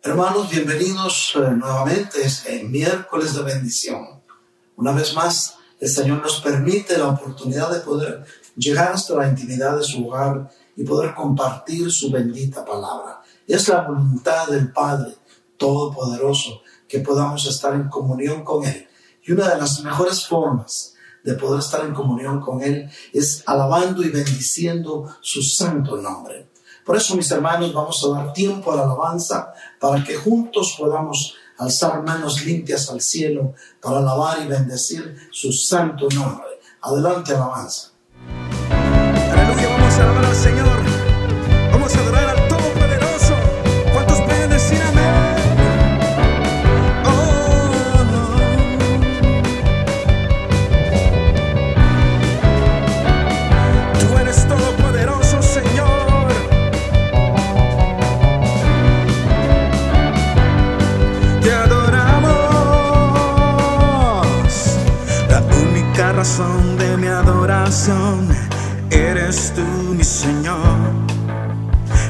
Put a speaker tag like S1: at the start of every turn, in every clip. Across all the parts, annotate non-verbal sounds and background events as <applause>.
S1: Hermanos, bienvenidos eh, nuevamente. Es miércoles de bendición. Una vez más, el Señor nos permite la oportunidad de poder llegar hasta la intimidad de su hogar y poder compartir su bendita palabra. Es la voluntad del Padre Todopoderoso que podamos estar en comunión con Él. Y una de las mejores formas de poder estar en comunión con Él es alabando y bendiciendo su santo nombre. Por eso, mis hermanos, vamos a dar tiempo a la alabanza para que juntos podamos alzar manos limpias al cielo para alabar y bendecir su santo nombre. Adelante, alabanza.
S2: Vamos a alabar al Señor.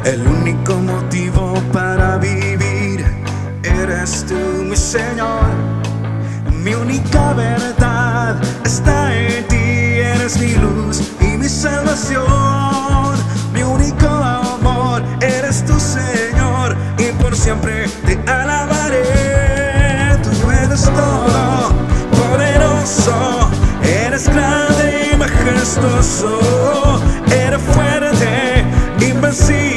S2: El único motivo para vivir eres tú, mi Señor. Mi única verdad está en ti, eres mi luz y mi salvación. Mi único amor eres tú, Señor, y por siempre te alabaré. Tú eres todo poderoso, eres grande y majestuoso, eres fuerte, invencible,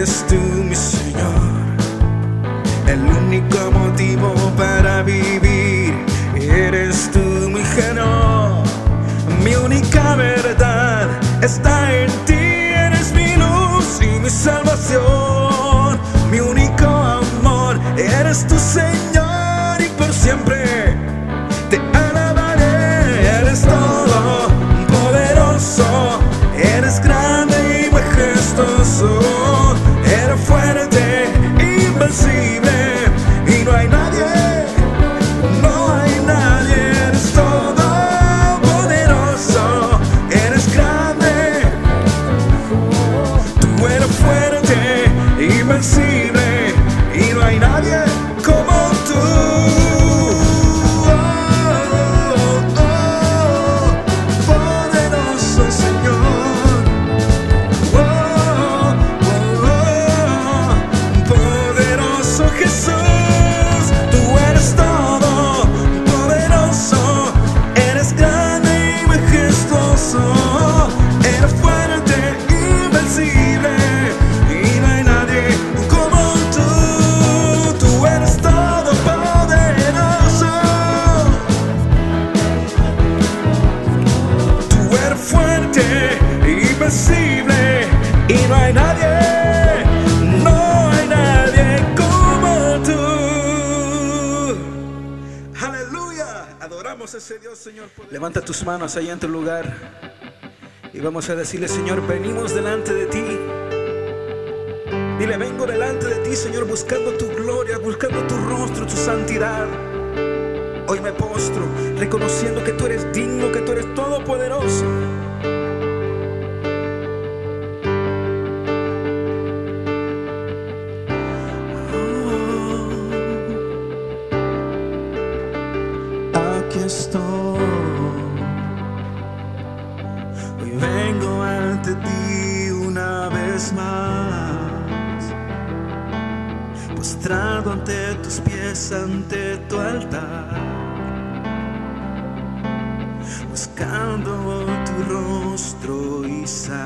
S2: eres tú, invencible y manos ahí en tu lugar y vamos a decirle, Señor, venimos delante de ti. Dile, vengo delante de ti, Señor, buscando tu gloria, buscando tu rostro, tu santidad. Hoy me postro, reconociendo que tú eres digno, que tú eres todopoderoso. Ante tu altar, buscando tu rostro y santidad.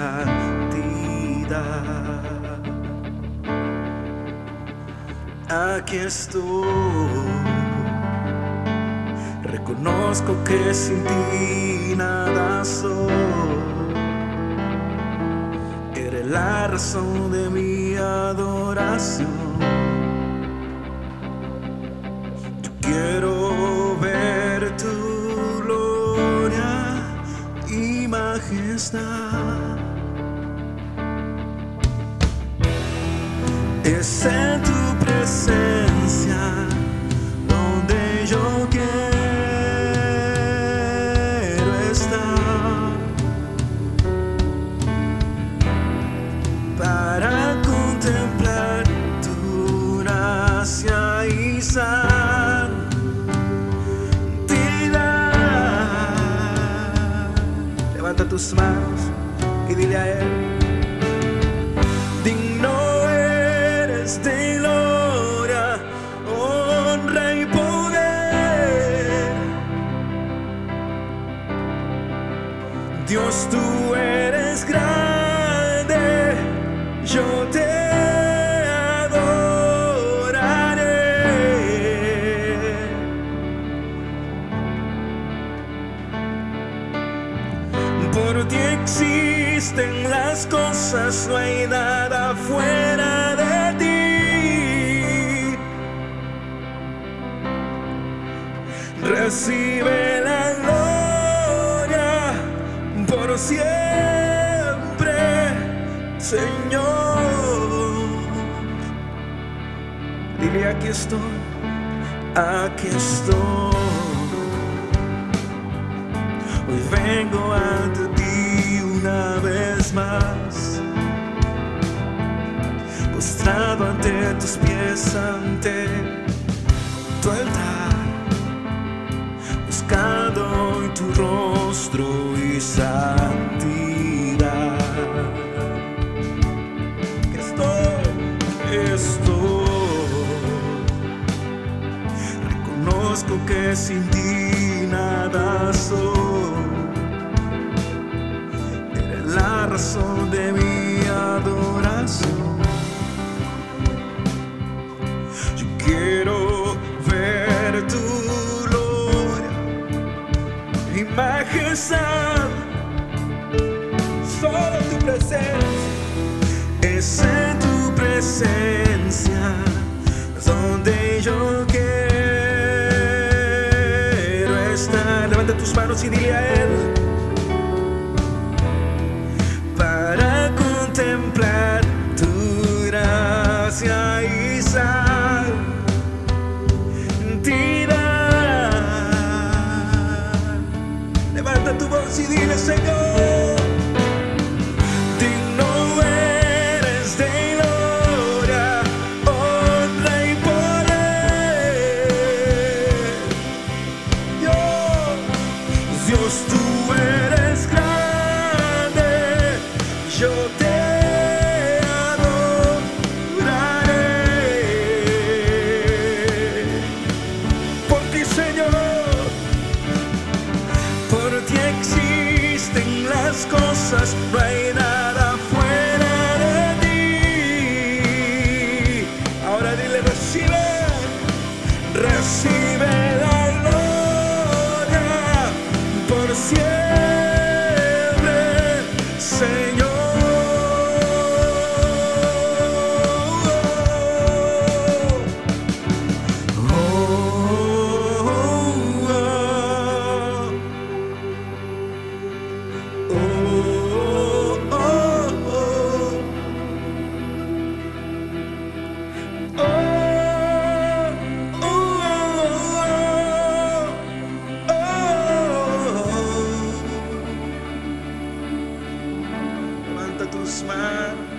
S2: Aquí estoy. Reconozco que sin ti nada soy. La razón de mi adoración. Quiero ver tu gloria y majestad. Levanta tus Recibe la gloria por siempre, Señor. Dile aquí estoy, aquí estoy. Hoy vengo ante ti una vez más, postrado ante tus pies, ante tu altar, buscando en tu rostro y santidad. Estoy, estoy, reconozco que sin ti nada soy. Eres la razón majestad. Solo tu presencia es en tu presencia donde yo quiero estar. Levanta tus manos y dile a Él. Señor. Oh. Levanta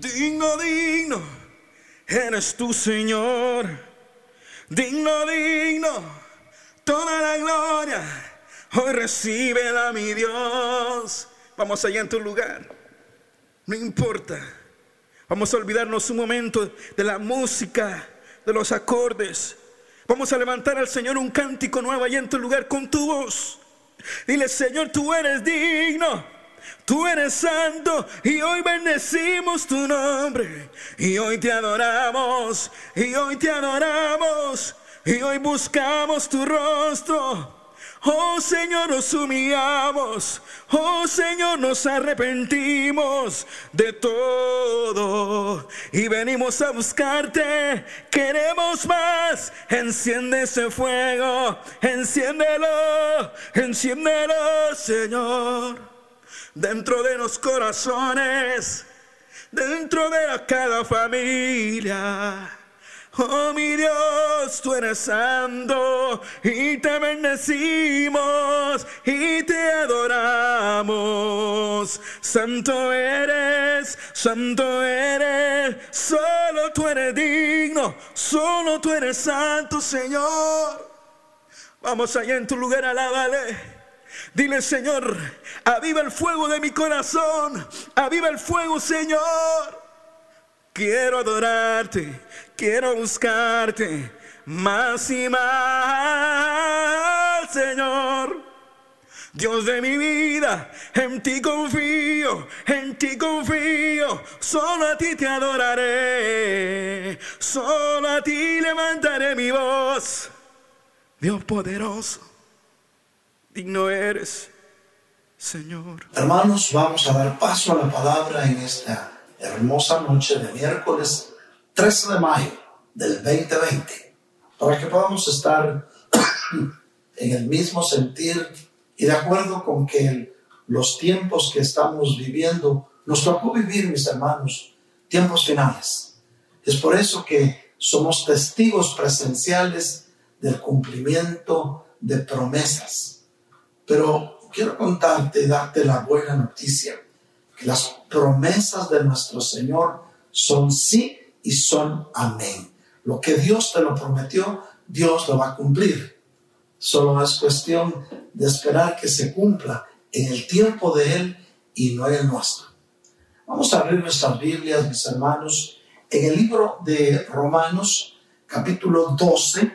S2: digno, digno, eres tu Señor. Digno, digno, toda la gloria. Hoy recíbela, mi Dios. Vamos allá en tu lugar. No importa. Vamos a olvidarnos un momento de la música, de los acordes. Vamos a levantar al Señor un cántico nuevo allá en tu lugar con tu voz. Dile, Señor, tú eres digno. Tú eres santo y hoy bendecimos tu nombre. Y hoy te adoramos. Y hoy te adoramos. Y hoy buscamos tu rostro. Oh Señor, nos humillamos. Oh Señor, nos arrepentimos de todo. Y venimos a buscarte. Queremos más. Enciende ese fuego. Enciéndelo. Enciéndelo, Señor dentro de los corazones, dentro de cada familia. Oh mi Dios, tú eres santo y te bendecimos y te adoramos. Santo eres, santo eres, solo tú eres digno, solo tú eres santo, Señor. Vamos allá en tu lugar, alábale. Dile, Señor, aviva el fuego de mi corazón. Aviva el fuego, Señor. Quiero adorarte, quiero buscarte más y más, Señor. Dios de mi vida, en ti confío, en ti confío, solo a ti te adoraré, solo a ti levantaré mi voz, Dios poderoso. Digno eres, Señor.
S1: Hermanos, vamos a dar paso a la palabra en esta hermosa noche de miércoles 13 de mayo del 2020, para que podamos estar <coughs> en el mismo sentir y de acuerdo con que los tiempos que estamos viviendo nos tocó vivir, mis hermanos, tiempos finales. Es por eso que somos testigos presenciales del cumplimiento de promesas pero quiero contarte y darte la buena noticia, que las promesas de nuestro Señor son sí y son amén. Lo que Dios te lo prometió, Dios lo va a cumplir. Solo es cuestión de esperar que se cumpla en el tiempo de Él y no en el nuestro. Vamos a abrir nuestras Biblias, mis hermanos, en el libro de Romanos, capítulo 12,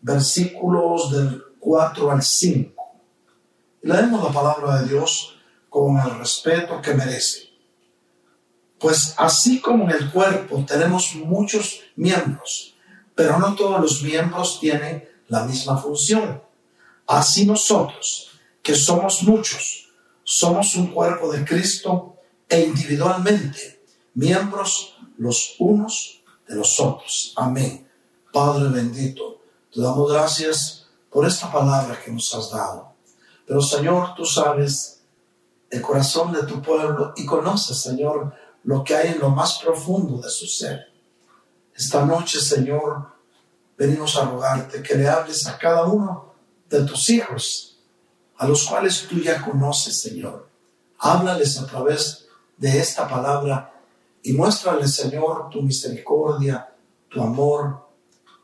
S1: versículos del 4 al 5 y leemos la palabra de Dios con el respeto que merece. Pues así como en el cuerpo tenemos muchos miembros, pero no todos los miembros tienen la misma función. Así nosotros, que somos muchos, somos un cuerpo de Cristo e individualmente miembros los unos de los otros. Amén. Padre bendito, te damos gracias por esta palabra que nos has dado. Pero Señor, tú sabes el corazón de tu pueblo y conoces, Señor, lo que hay en lo más profundo de su ser. Esta noche, Señor, venimos a rogarte que le hables a cada uno de tus hijos, a los cuales tú ya conoces, Señor. Háblales a través de esta palabra y muéstrales, Señor, tu misericordia, tu amor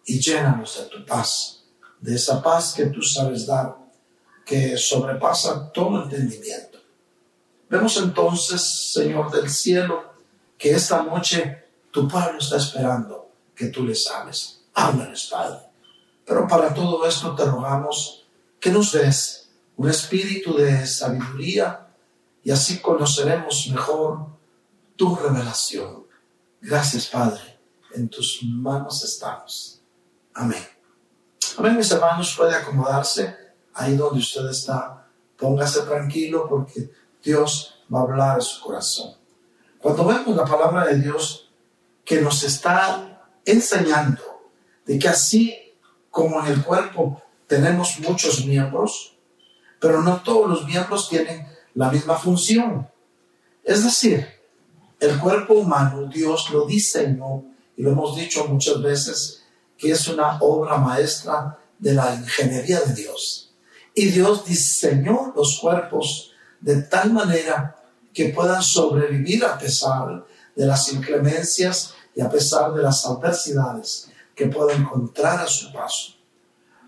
S1: y llénanos de tu paz, de esa paz que tú sabes dar que sobrepasa todo entendimiento. Vemos entonces, Señor del cielo, que esta noche tu pueblo está esperando que tú les hables. Háblales, Padre. Pero para todo esto te rogamos que nos des un espíritu de sabiduría y así conoceremos mejor tu revelación. Gracias, Padre. En tus manos estamos. Amén. Amén, mis hermanos. Puede acomodarse ahí donde usted está. Póngase tranquilo porque Dios va a hablar a su corazón. Cuando vemos la palabra de Dios que nos está enseñando de que así como en el cuerpo tenemos muchos miembros, pero no todos los miembros tienen la misma función. Es decir, el cuerpo humano Dios lo diseñó, y lo hemos dicho muchas veces, que es una obra maestra de la ingeniería de Dios. Y Dios diseñó los cuerpos de tal manera que puedan sobrevivir a pesar de las inclemencias y a pesar de las adversidades que puedan encontrar a su paso.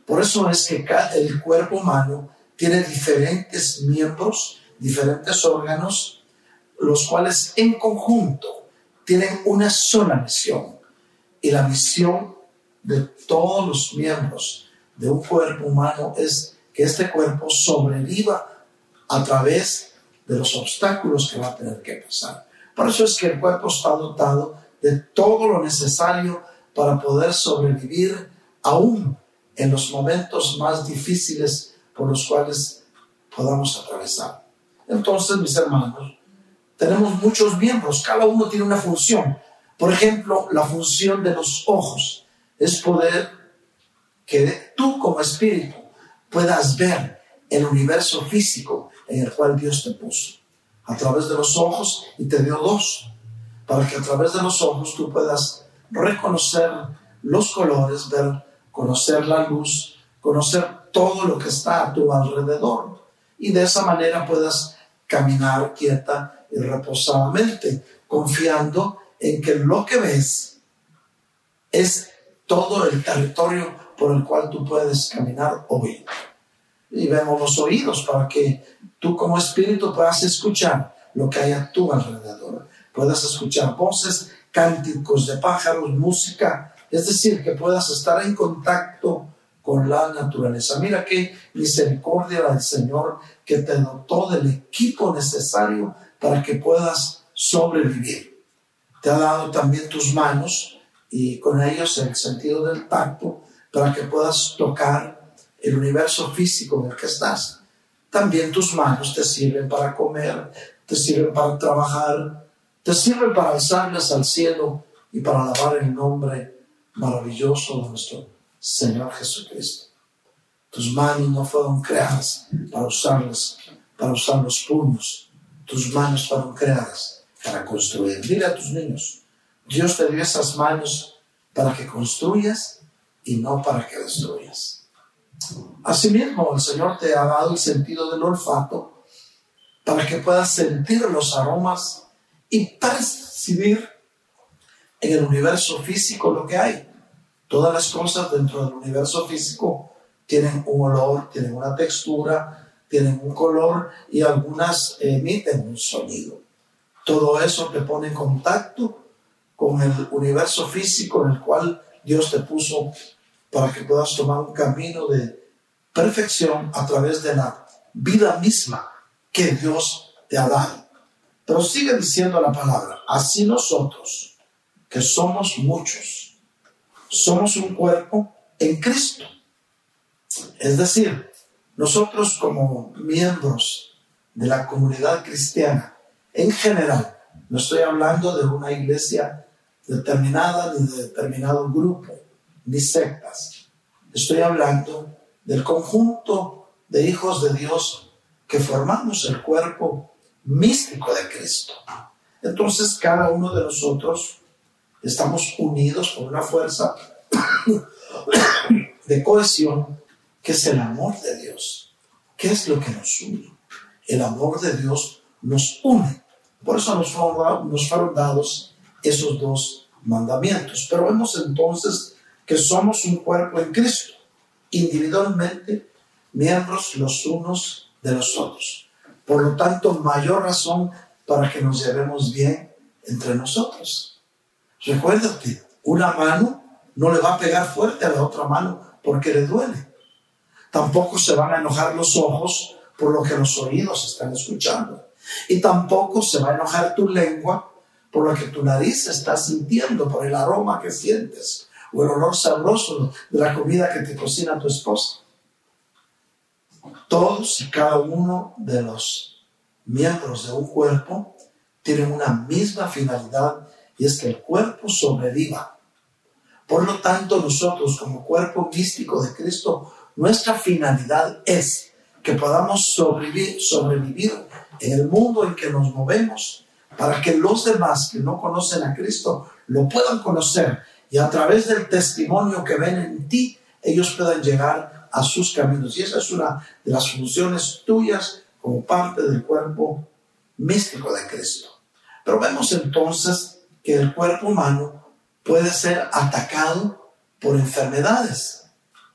S1: Por eso es que el cuerpo humano tiene diferentes miembros, diferentes órganos, los cuales en conjunto tienen una sola misión. Y la misión de todos los miembros de un cuerpo humano es este cuerpo sobreviva a través de los obstáculos que va a tener que pasar. Por eso es que el cuerpo está dotado de todo lo necesario para poder sobrevivir aún en los momentos más difíciles por los cuales podamos atravesar. Entonces, mis hermanos, tenemos muchos miembros, cada uno tiene una función. Por ejemplo, la función de los ojos es poder que tú como espíritu puedas ver el universo físico en el cual Dios te puso. A través de los ojos, y te dio dos, para que a través de los ojos tú puedas reconocer los colores, ver conocer la luz, conocer todo lo que está a tu alrededor. Y de esa manera puedas caminar quieta y reposadamente, confiando en que lo que ves es todo el territorio por el cual tú puedes caminar hoy. Y vemos los oídos para que tú como espíritu puedas escuchar lo que hay a tu alrededor. Puedas escuchar voces, cánticos de pájaros, música, es decir, que puedas estar en contacto con la naturaleza. Mira qué misericordia del Señor que te dotó del equipo necesario para que puedas sobrevivir. Te ha dado también tus manos y con ellos el sentido del tacto para que puedas tocar el universo físico en el que estás. También tus manos te sirven para comer, te sirven para trabajar, te sirven para alzarlas al cielo y para alabar el nombre maravilloso de nuestro Señor Jesucristo. Tus manos no fueron creadas para usarlas, para usar los puños. Tus manos fueron creadas para construir. Dile a tus niños, Dios te dio esas manos para que construyas y no para que destruyas. Asimismo, el Señor te ha dado el sentido del olfato para que puedas sentir los aromas y percibir en el universo físico lo que hay. Todas las cosas dentro del universo físico tienen un olor, tienen una textura, tienen un color y algunas emiten un sonido. Todo eso te pone en contacto con el universo físico en el cual Dios te puso para que puedas tomar un camino de perfección a través de la vida misma que Dios te ha dado. Pero sigue diciendo la palabra, así nosotros, que somos muchos, somos un cuerpo en Cristo. Es decir, nosotros como miembros de la comunidad cristiana, en general, no estoy hablando de una iglesia determinada ni de determinado grupo, ni sectas. Estoy hablando del conjunto de hijos de Dios que formamos el cuerpo místico de Cristo. Entonces cada uno de nosotros estamos unidos por una fuerza <coughs> de cohesión que es el amor de Dios. ¿Qué es lo que nos une? El amor de Dios nos une. Por eso nos fueron, dados esos dos mandamientos. Pero vemos entonces que somos un cuerpo en Cristo, individualmente miembros los unos de los otros. Por lo tanto, mayor razón para que nos llevemos bien entre nosotros. Recuérdate, una mano no le va a pegar fuerte a la otra mano porque le duele. Tampoco se van a enojar los ojos por lo que los oídos están escuchando. Y tampoco se va a enojar tu lengua por lo que tu nariz está sintiendo, por el aroma que sientes o el olor sabroso de la comida que te cocina tu esposa. Todos y cada uno de los miembros de un cuerpo tienen una misma finalidad y es que el cuerpo sobreviva. Por lo tanto, nosotros como cuerpo místico de Cristo, nuestra finalidad es que podamos sobrevivir, sobrevivir en el mundo en que nos movemos para que los demás que no conocen a Cristo lo puedan conocer y a través del testimonio que ven en ti, ellos puedan llegar a sus caminos. Y esa es una de las funciones tuyas como parte del cuerpo místico de Cristo. Pero vemos entonces que el cuerpo humano puede ser atacado por enfermedades.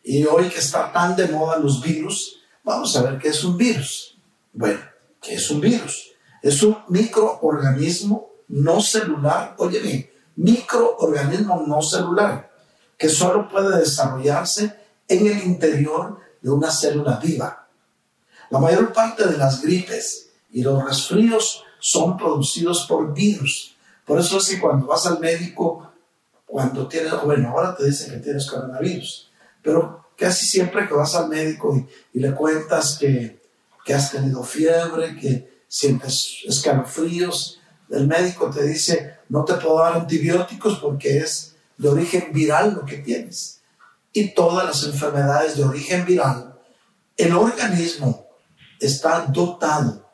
S1: Y hoy que está tan de moda los virus, vamos a ver qué es un virus. Bueno, ¿qué es un virus? Es un microorganismo no celular, oye bien, microorganismo no celular, que solo puede desarrollarse en el interior de una célula viva. La mayor parte de las gripes y los resfríos son producidos por virus. Por eso es que cuando vas al médico, cuando tienes, bueno, ahora te dicen que tienes coronavirus, pero casi siempre que vas al médico y, le cuentas que, que has tenido fiebre, que sientes escalofríos, el médico te dice, no te puedo dar antibióticos porque es de origen viral lo que tienes. Y todas las enfermedades de origen viral, el organismo está dotado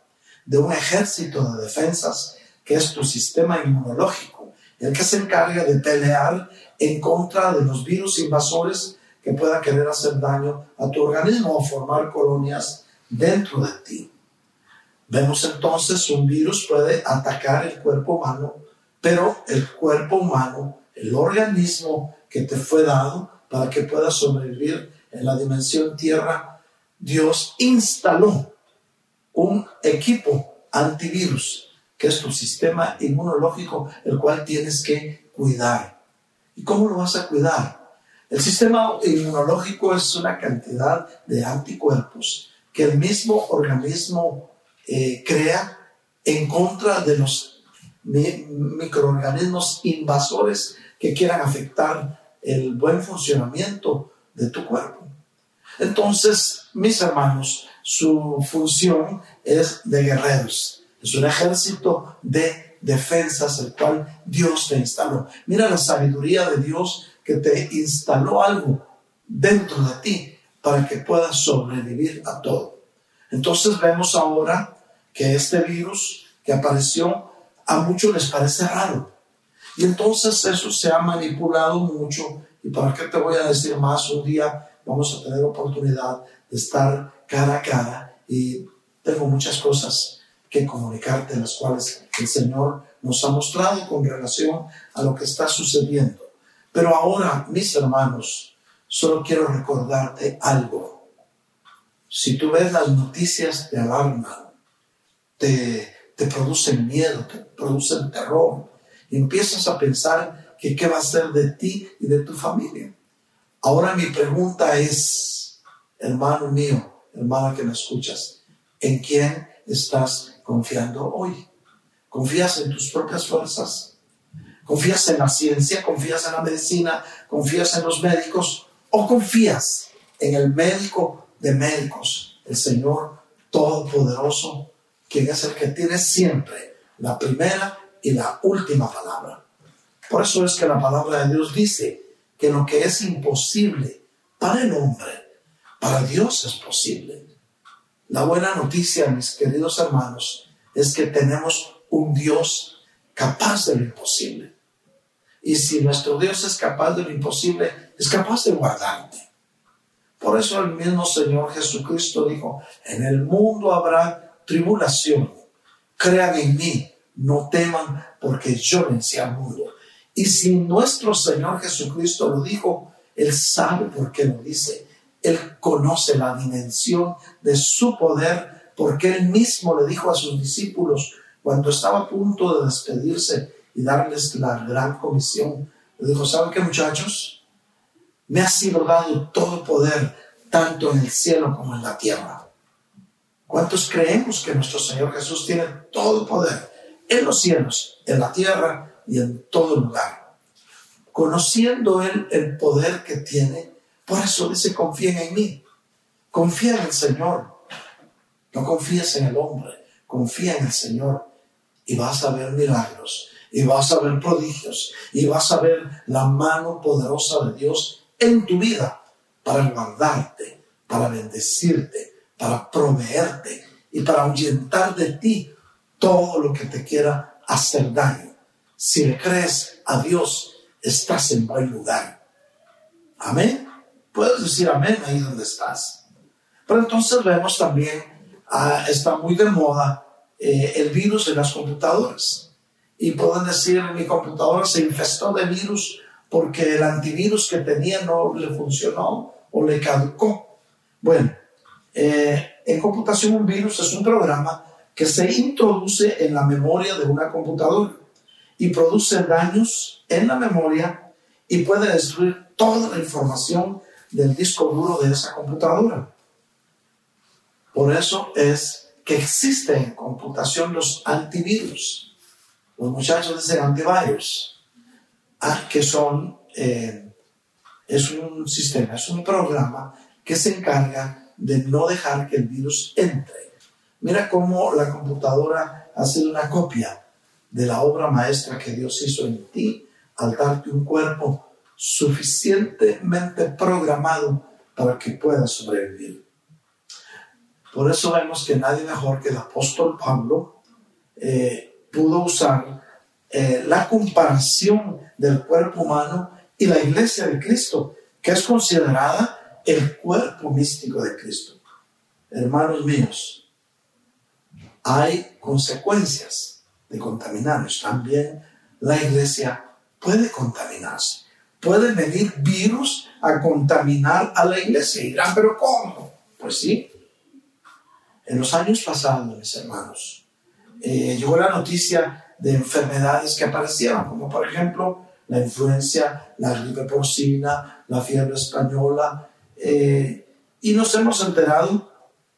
S1: de un ejército de defensas que es tu sistema inmunológico, el que se encarga de pelear en contra de los virus invasores que puedan querer hacer daño a tu organismo o formar colonias dentro de ti. Vemos entonces un virus puede atacar el cuerpo humano, pero el cuerpo humano, el organismo que te fue dado para que puedas sobrevivir en la dimensión tierra, Dios instaló un equipo antivirus, que es tu sistema inmunológico, el cual tienes que cuidar. ¿Y cómo lo vas a cuidar? El sistema inmunológico es una cantidad de anticuerpos que el mismo organismo eh, crea en contra de los microorganismos invasores que quieran afectar el buen funcionamiento de tu cuerpo. Entonces, mis hermanos, su función es de guerreros, es un ejército de defensas el cual Dios te instaló. Mira la sabiduría de Dios que te instaló algo dentro de ti para que puedas sobrevivir a todo. Entonces vemos ahora que este virus que apareció a muchos les parece raro. Y entonces eso se ha manipulado mucho. ¿Y para qué te voy a decir más? Un día vamos a tener oportunidad de estar cara a cara y tengo muchas cosas que comunicarte, las cuales el Señor nos ha mostrado con relación a lo que está sucediendo. Pero ahora, mis hermanos, solo quiero recordarte algo si tú ves las noticias de alarma, te, te producen miedo, te producen terror, y empiezas a pensar que qué va a ser de ti y de tu familia. Ahora mi pregunta es, hermano mío, hermana que me escuchas, ¿en quién estás confiando hoy? ¿Confías en tus propias fuerzas? ¿Confías en la ciencia? ¿Confías en la medicina? ¿Confías en los médicos? ¿O confías en el médico de médicos, el Señor Todopoderoso, quien es el que tiene siempre la primera y la última palabra. Por eso es que la palabra de Dios dice que lo que es imposible para el hombre, para Dios es posible. La buena noticia, mis queridos hermanos, es que tenemos un Dios capaz de lo imposible. Y si nuestro Dios es capaz de lo imposible, es capaz de guardarte. Por eso el mismo Señor Jesucristo dijo, en el mundo habrá tribulación. Crean en mí, no teman, porque yo vencí al mundo. Y si nuestro Señor Jesucristo lo dijo, Él sabe por qué lo dice. Él conoce la dimensión de su poder, porque Él mismo le dijo a sus discípulos, cuando estaba a punto de despedirse y darles la gran comisión, le dijo, ¿saben qué muchachos? Me ha sido dado todo poder, tanto en el cielo como en la tierra. ¿Cuántos creemos que nuestro Señor Jesús tiene todo poder en los cielos, en la tierra y en todo lugar? Conociendo Él el poder que tiene, por eso dice, confíen en mí, confía en el Señor, no confíes en el hombre, confía en el Señor y vas a ver milagros, y vas a ver prodigios, y vas a ver la mano poderosa de Dios en tu vida para guardarte, para bendecirte, para proveerte y para ahuyentar de ti todo lo que te quiera hacer daño. Si le crees a Dios, estás en buen lugar. Amén. Puedes decir amén ahí donde estás. Pero entonces vemos también, ah, está muy de moda eh, el virus en las computadoras. Y pueden decir, mi computadora se infestó de virus porque el antivirus que tenía no le funcionó o le caducó. Bueno, eh, en computación un virus es un programa que se introduce en la memoria de una computadora y produce daños en la memoria y puede destruir toda la información del disco duro de esa computadora. Por eso es que existen en computación los antivirus. Los muchachos dicen antivirus, ah, que son, eh, es un sistema, es un programa que se encarga de no dejar que el virus entre. Mira cómo la computadora ha sido una copia de la obra maestra que Dios hizo en ti al darte un cuerpo suficientemente programado para que puedas sobrevivir. Por eso vemos que nadie mejor que el apóstol Pablo eh, pudo usar eh, la comparación del cuerpo humano y la iglesia de Cristo, que es considerada el cuerpo místico de Cristo. Hermanos míos, hay consecuencias de contaminarnos. También la iglesia puede contaminarse. Puede venir virus a contaminar a la iglesia. Y dirán, pero ¿cómo? Pues sí, en los años pasados, mis hermanos, eh, llegó la noticia de enfermedades que aparecieron, como por ejemplo la influencia, la gripe porcina, la fiebre española, eh, y nos hemos enterado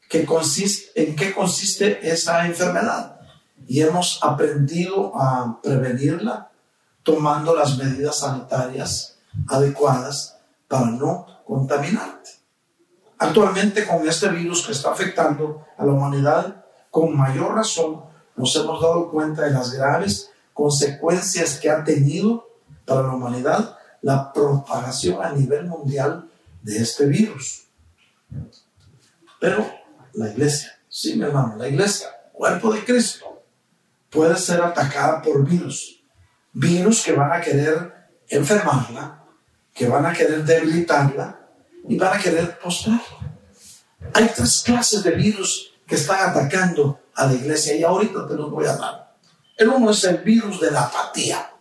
S1: que consiste, en qué consiste esa enfermedad. Y hemos aprendido a prevenirla tomando las medidas sanitarias adecuadas para no contaminarte. Actualmente con este virus que está afectando a la humanidad, con mayor razón nos hemos dado cuenta de las graves consecuencias que ha tenido para la humanidad la propagación a nivel mundial de este virus. Pero la iglesia, sí mi hermano, la iglesia, cuerpo de Cristo, puede ser atacada por virus. Virus que van a querer enfermarla, que van a querer debilitarla, y van a querer postrar. Hay tres clases de virus que están atacando a la iglesia y ahorita te los voy a dar. El uno es el virus de la apatía.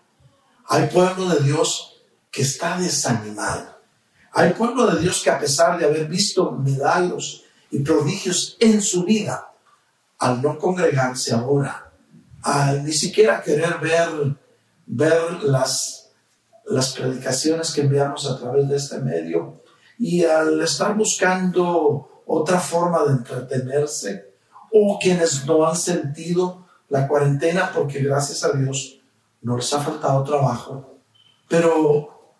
S1: Hay pueblo de Dios que está desanimado. Hay pueblo de Dios que a pesar de haber visto milagros y prodigios en su vida, al no congregarse ahora, al ni siquiera querer ver, ver las, las predicaciones que enviamos a través de este medio, y al estar buscando otra forma de entretenerse, o quienes no han sentido la cuarentena porque gracias a Dios no les ha faltado trabajo, pero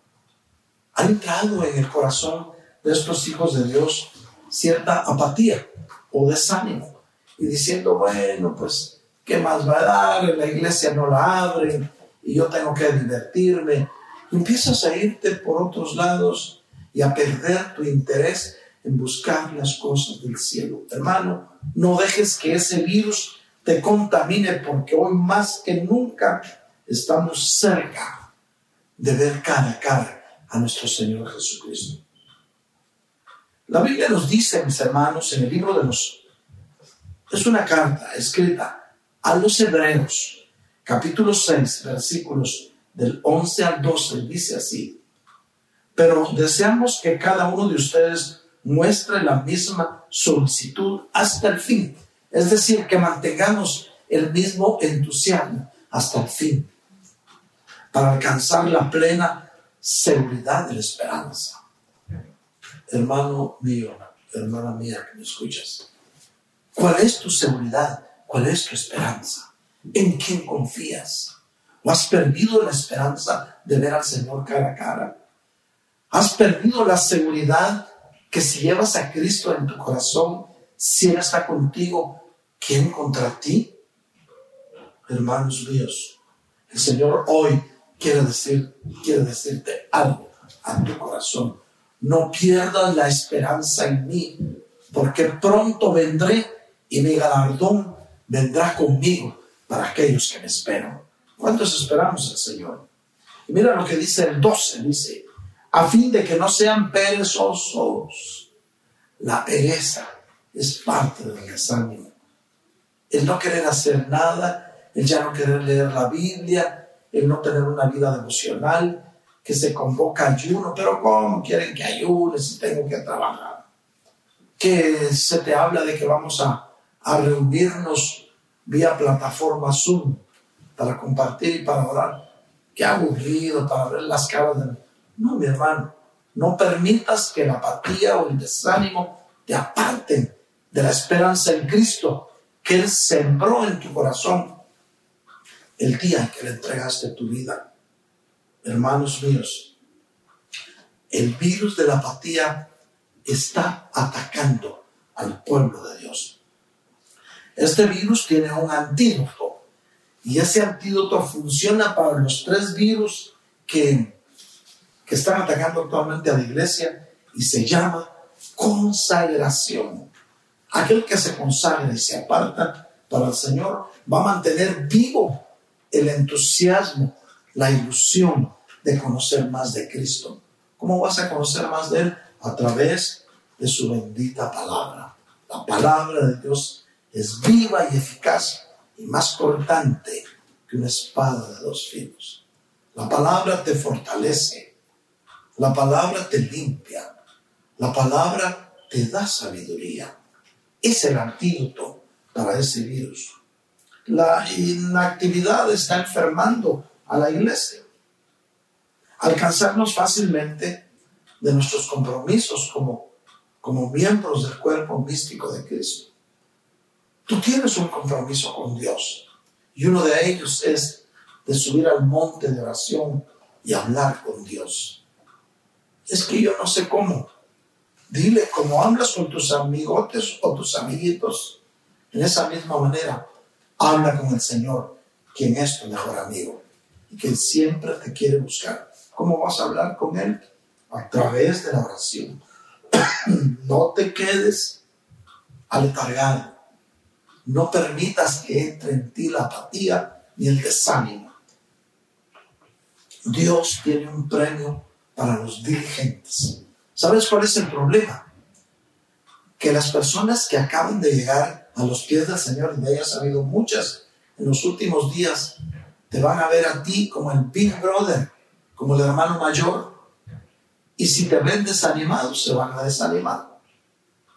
S1: ha entrado en el corazón de estos hijos de Dios cierta apatía o desánimo y diciendo, bueno, pues, ¿qué más va a dar? La iglesia no la abre y yo tengo que divertirme. empiezas a irte por otros lados y a perder tu interés en buscar las cosas del cielo. Hermano, no dejes que ese virus te contamine porque hoy más que nunca estamos cerca de ver cara a cara a nuestro Señor Jesucristo. La Biblia nos dice, mis hermanos, en el libro de los... Es una carta escrita a los hebreos, capítulo 6, versículos del 11 al 12, dice así pero deseamos que cada uno de ustedes muestre la misma solicitud hasta el fin. Es decir, que mantengamos el mismo entusiasmo hasta el fin para alcanzar la plena seguridad de la esperanza. Hermano mío, hermana mía que me escuchas, ¿Cuál es tu seguridad? ¿Cuál es tu esperanza? ¿En quién confías? ¿O has perdido la esperanza de ver al Señor cara a cara? ¿Has perdido la seguridad que si llevas a Cristo en tu corazón, si Él está contigo, ¿quién contra ti? Hermanos míos, el Señor hoy quiere, decir, quiere decirte algo a tu corazón. No pierdas la esperanza en mí, porque pronto vendré y mi galardón vendrá conmigo para aquellos que me esperan. ¿Cuántos esperamos al Señor? Y mira lo que dice el 12, dice, a fin de que no sean perezosos. La pereza es parte del desánimo. El no querer hacer nada, el ya no querer leer la Biblia, el no tener una vida devocional, que se convoca ayuno, pero ¿cómo quieren que ayune si tengo que trabajar? Que se te habla de que vamos a, a reunirnos vía plataforma Zoom para compartir y para orar. Qué aburrido para ver las caras de... No, mi hermano, no permitas que la apatía o el desánimo te aparten de la esperanza en Cristo que Él sembró en tu corazón el día en que le entregaste tu vida. Hermanos míos, el virus de la apatía está atacando al pueblo de Dios. Este virus tiene un antídoto y ese antídoto funciona para los tres virus que, están atacando actualmente a la iglesia y se llama consagración. Aquel que se consagra y se aparta para el Señor va a mantener vivo el entusiasmo, la ilusión de conocer más de Cristo. ¿Cómo vas a conocer más de Él? A través de su bendita palabra. La palabra de Dios es viva y eficaz y más cortante que una espada de dos filos. La palabra te fortalece, la palabra te limpia, la palabra te da sabiduría. Es el antídoto para ese virus. La inactividad está enfermando a la iglesia. Alcanzarnos fácilmente de nuestros compromisos como, como miembros del cuerpo místico de Cristo. Tú tienes un compromiso con Dios y uno de ellos es de subir al monte de oración y hablar con Dios. Es que yo no sé cómo. Dile, como hablas con tus amigotes o tus amiguitos, en esa misma manera, habla con el Señor, quien es tu mejor amigo y que siempre te quiere buscar. ¿Cómo vas a hablar con Él? A través de la oración. <clears throat> no te quedes aletargado no permitas que entre en ti la apatía ni el desánimo. Dios tiene un premio para los diligentes. ¿Sabes cuál es el problema? Que las personas que acaban de llegar a los pies del Señor, y de ellas ha habido muchas en los últimos días, te van a ver a ti como el Big Brother, como el hermano mayor. Y si te ven desanimado, se van a desanimar.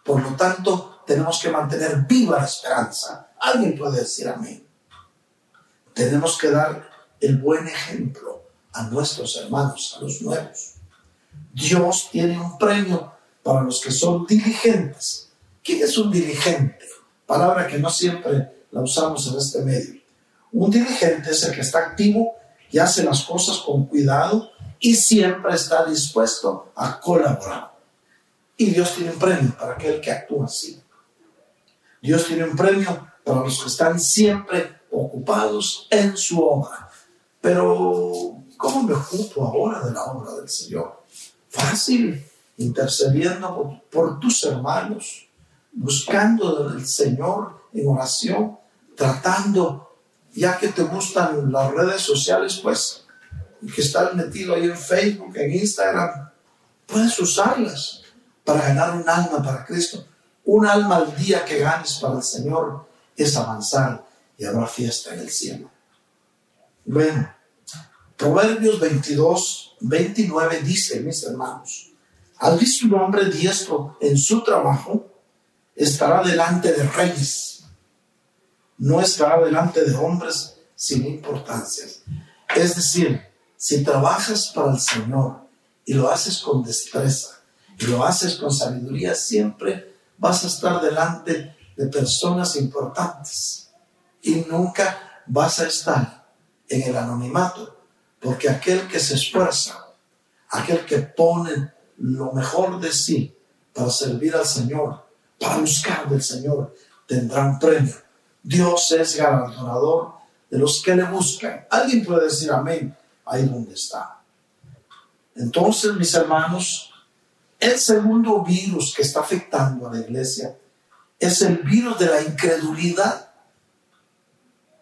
S1: Por lo tanto, tenemos que mantener viva la esperanza. Alguien puede decir amén. Tenemos que dar el buen ejemplo a nuestros hermanos, a los nuevos. Dios tiene un premio para los que son diligentes. ¿Quién es un diligente? Palabra que no siempre la usamos en este medio. Un diligente es el que está activo y hace las cosas con cuidado y siempre está dispuesto a colaborar. Y Dios tiene un premio para aquel que actúa así. Dios tiene un premio para los que están siempre ocupados en su obra. Pero, ¿cómo me ocupo ahora de la obra del Señor? Fácil, intercediendo por, tus hermanos, buscando del Señor en oración, tratando, ya que te gustan las redes sociales, pues, que estás metido ahí en Facebook, en Instagram, puedes usarlas para ganar un alma para Cristo un alma al día que ganes para el Señor es avanzar y habrá fiesta en el cielo. Bueno, Proverbios 22, 29 dice, mis hermanos, al visto un hombre diestro en su trabajo, estará delante de reyes, no estará delante de hombres sin importancias. Es decir, si trabajas para el Señor y lo haces con destreza y lo haces con sabiduría, siempre vas a estar delante de personas importantes y nunca vas a estar en el anonimato, porque aquel que se esfuerza, aquel que pone lo mejor de sí para servir al Señor, para buscar del Señor, tendrá un premio. Dios es galardonador de los que le buscan. Alguien puede decir amén ahí donde está. Entonces, mis hermanos, el segundo virus que está afectando a la iglesia es el virus de la incredulidad.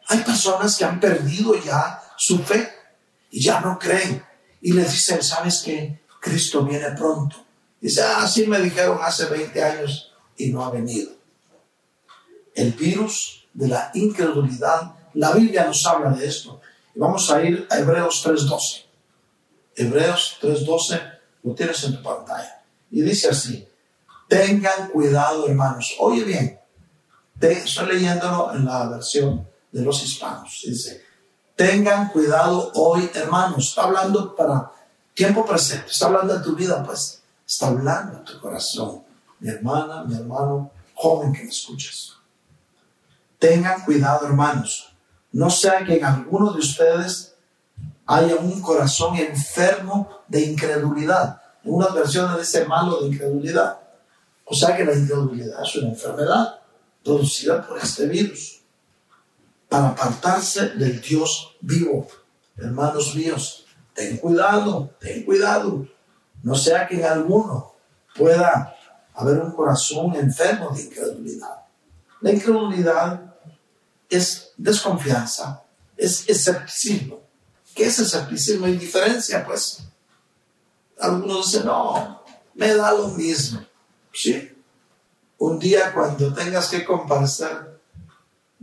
S1: Hay personas que han perdido ya su fe y ya no creen. Y les dicen, ¿sabes qué? Cristo viene pronto. Dice, ah, así me dijeron hace 20 años y no ha venido. El virus de la incredulidad, la Biblia nos habla de esto. Vamos a ir a Hebreos 3.12. Hebreos 3.12, lo tienes en tu pantalla. Y dice así, tengan cuidado hermanos. Oye bien, estoy leyéndolo en la versión de los hispanos. Dice, tengan cuidado hoy hermanos. Está hablando para tiempo presente, está hablando de tu vida, pues está hablando de tu corazón. Mi hermana, mi hermano, joven que me escuchas. Tengan cuidado hermanos. No sea que en alguno de ustedes haya un corazón enfermo de incredulidad. En unas versiones dice malo de incredulidad. O sea que la incredulidad es una enfermedad producida por este virus. Para apartarse del Dios vivo. Hermanos míos, ten cuidado, ten cuidado. No sea que en alguno pueda haber un corazón enfermo de incredulidad. La incredulidad es desconfianza, es escepticismo. ¿Qué es escepticismo? Indiferencia, pues. Algunos dicen, no, me da lo mismo. Sí. Un día cuando tengas que comparecer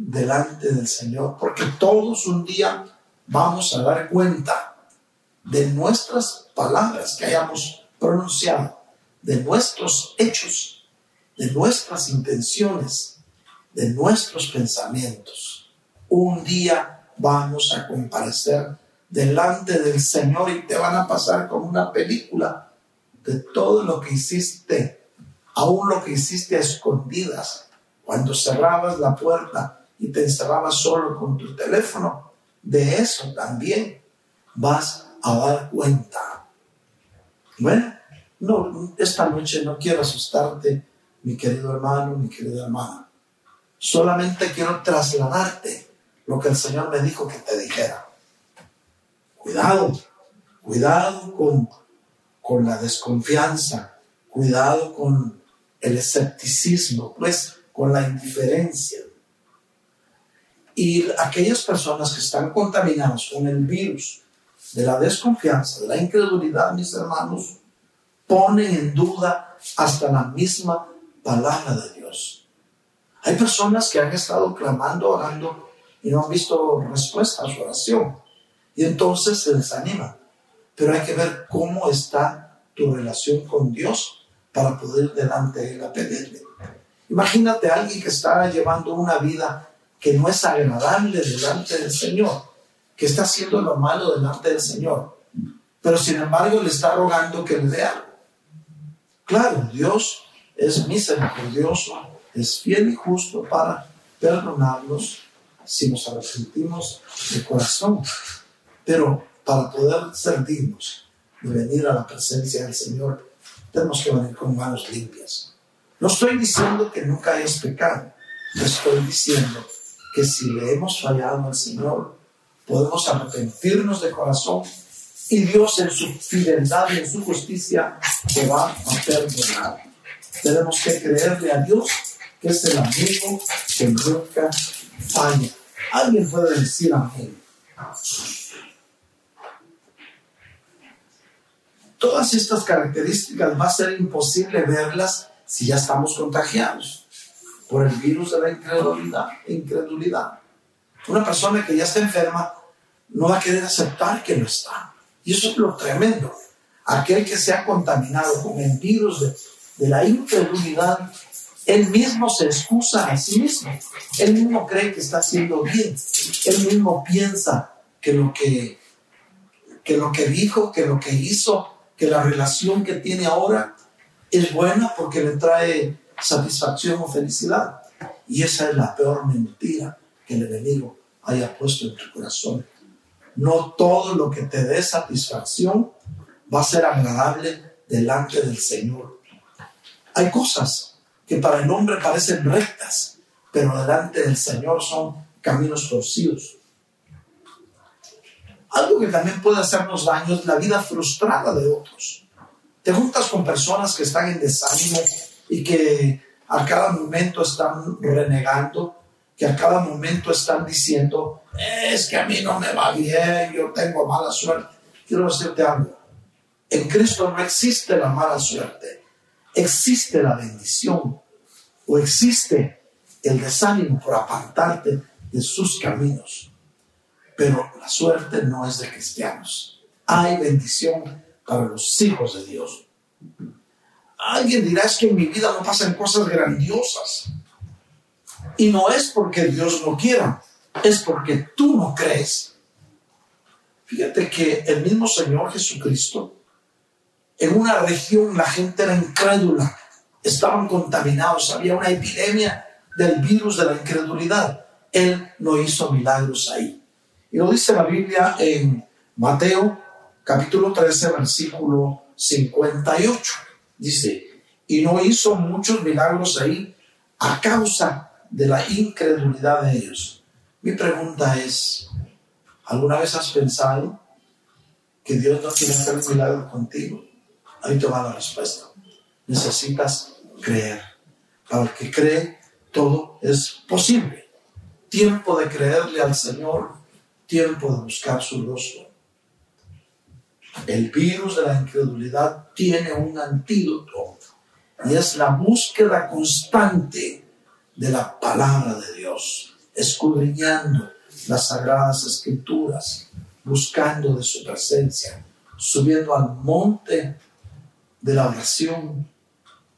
S1: delante del Señor, porque todos un día vamos a dar cuenta de nuestras palabras que hayamos pronunciado, de nuestros hechos, de nuestras intenciones, de nuestros pensamientos. Un día vamos a comparecer delante del Señor y te van a pasar como una película de todo lo que hiciste, aún lo que hiciste a escondidas, cuando cerrabas la puerta y te encerrabas solo con tu teléfono, de eso también vas a dar cuenta. Bueno, no, esta noche no quiero asustarte, mi querido hermano, mi querida hermana. Solamente quiero trasladarte lo que el Señor me dijo que te dijera. Cuidado, cuidado con, con la desconfianza, cuidado con el escepticismo, pues con la indiferencia. Y aquellas personas que están contaminadas con el virus de la desconfianza, de la incredulidad, mis hermanos, ponen en duda hasta la misma palabra de Dios. Hay personas que han estado clamando, orando y no han visto respuesta a su oración y entonces se desanima. Pero hay que ver cómo está tu relación con Dios para poder delante de Él a pedirle. Imagínate a alguien que está llevando una vida que no es agradable delante del Señor, que está haciendo lo malo delante del Señor, pero sin embargo le está rogando que le dé algo. Claro, Dios es misericordioso, es fiel y justo para perdonarnos si nos arrepentimos de corazón. Pero para poder ser dignos de venir a la presencia del Señor, tenemos que venir con manos limpias. No estoy diciendo que nunca hayas pecado, estoy diciendo que si le hemos fallado al Señor, podemos arrepentirnos de corazón y Dios en su fidelidad y en su justicia te va a perdonar. Tenemos que creerle a Dios que es el amigo que nunca falla. Alguien puede decir amén. Todas estas características va a ser imposible verlas si ya estamos contagiados por el virus de la incredulidad. incredulidad. Una persona que ya está enferma no va a querer aceptar que no está. Y eso es lo tremendo. Aquel que se ha contaminado con el virus de, de la incredulidad, él mismo se excusa a sí mismo. Él mismo cree que está haciendo bien. Él mismo piensa que lo que, que lo que dijo, que lo que hizo, que la relación que tiene ahora es buena porque le trae satisfacción o felicidad. Y esa es la peor mentira que el enemigo haya puesto en tu corazón. No todo lo que te dé satisfacción va a ser agradable delante del Señor. Hay cosas que para el hombre parecen rectas, pero delante del Señor son caminos torcidos. Algo que también puede hacernos daño es la vida frustrada de otros. Te juntas con personas que están en desánimo y que a cada momento están renegando, que a cada momento están diciendo, es que a mí no me va bien, yo tengo mala suerte. Quiero decirte algo, en Cristo no existe la mala suerte, existe la bendición o existe el desánimo por apartarte de sus caminos. Pero la suerte no es de cristianos. Hay bendición para los hijos de Dios. Alguien dirá es que en mi vida no pasan cosas grandiosas. Y no es porque Dios no quiera, es porque tú no crees. Fíjate que el mismo Señor Jesucristo, en una región la gente era incrédula, estaban contaminados, había una epidemia del virus de la incredulidad. Él no hizo milagros ahí. Y lo dice la Biblia en Mateo capítulo 13, versículo 58. Dice, y no hizo muchos milagros ahí a causa de la incredulidad de ellos. Mi pregunta es, ¿alguna vez has pensado que Dios no quiere hacer un milagro contigo? Ahí te va la respuesta. Necesitas creer. Para el que cree, todo es posible. Tiempo de creerle al Señor, tiempo de buscar su rostro. El virus de la incredulidad tiene un antídoto y es la búsqueda constante de la palabra de Dios, escudriñando las sagradas escrituras, buscando de su presencia, subiendo al monte de la oración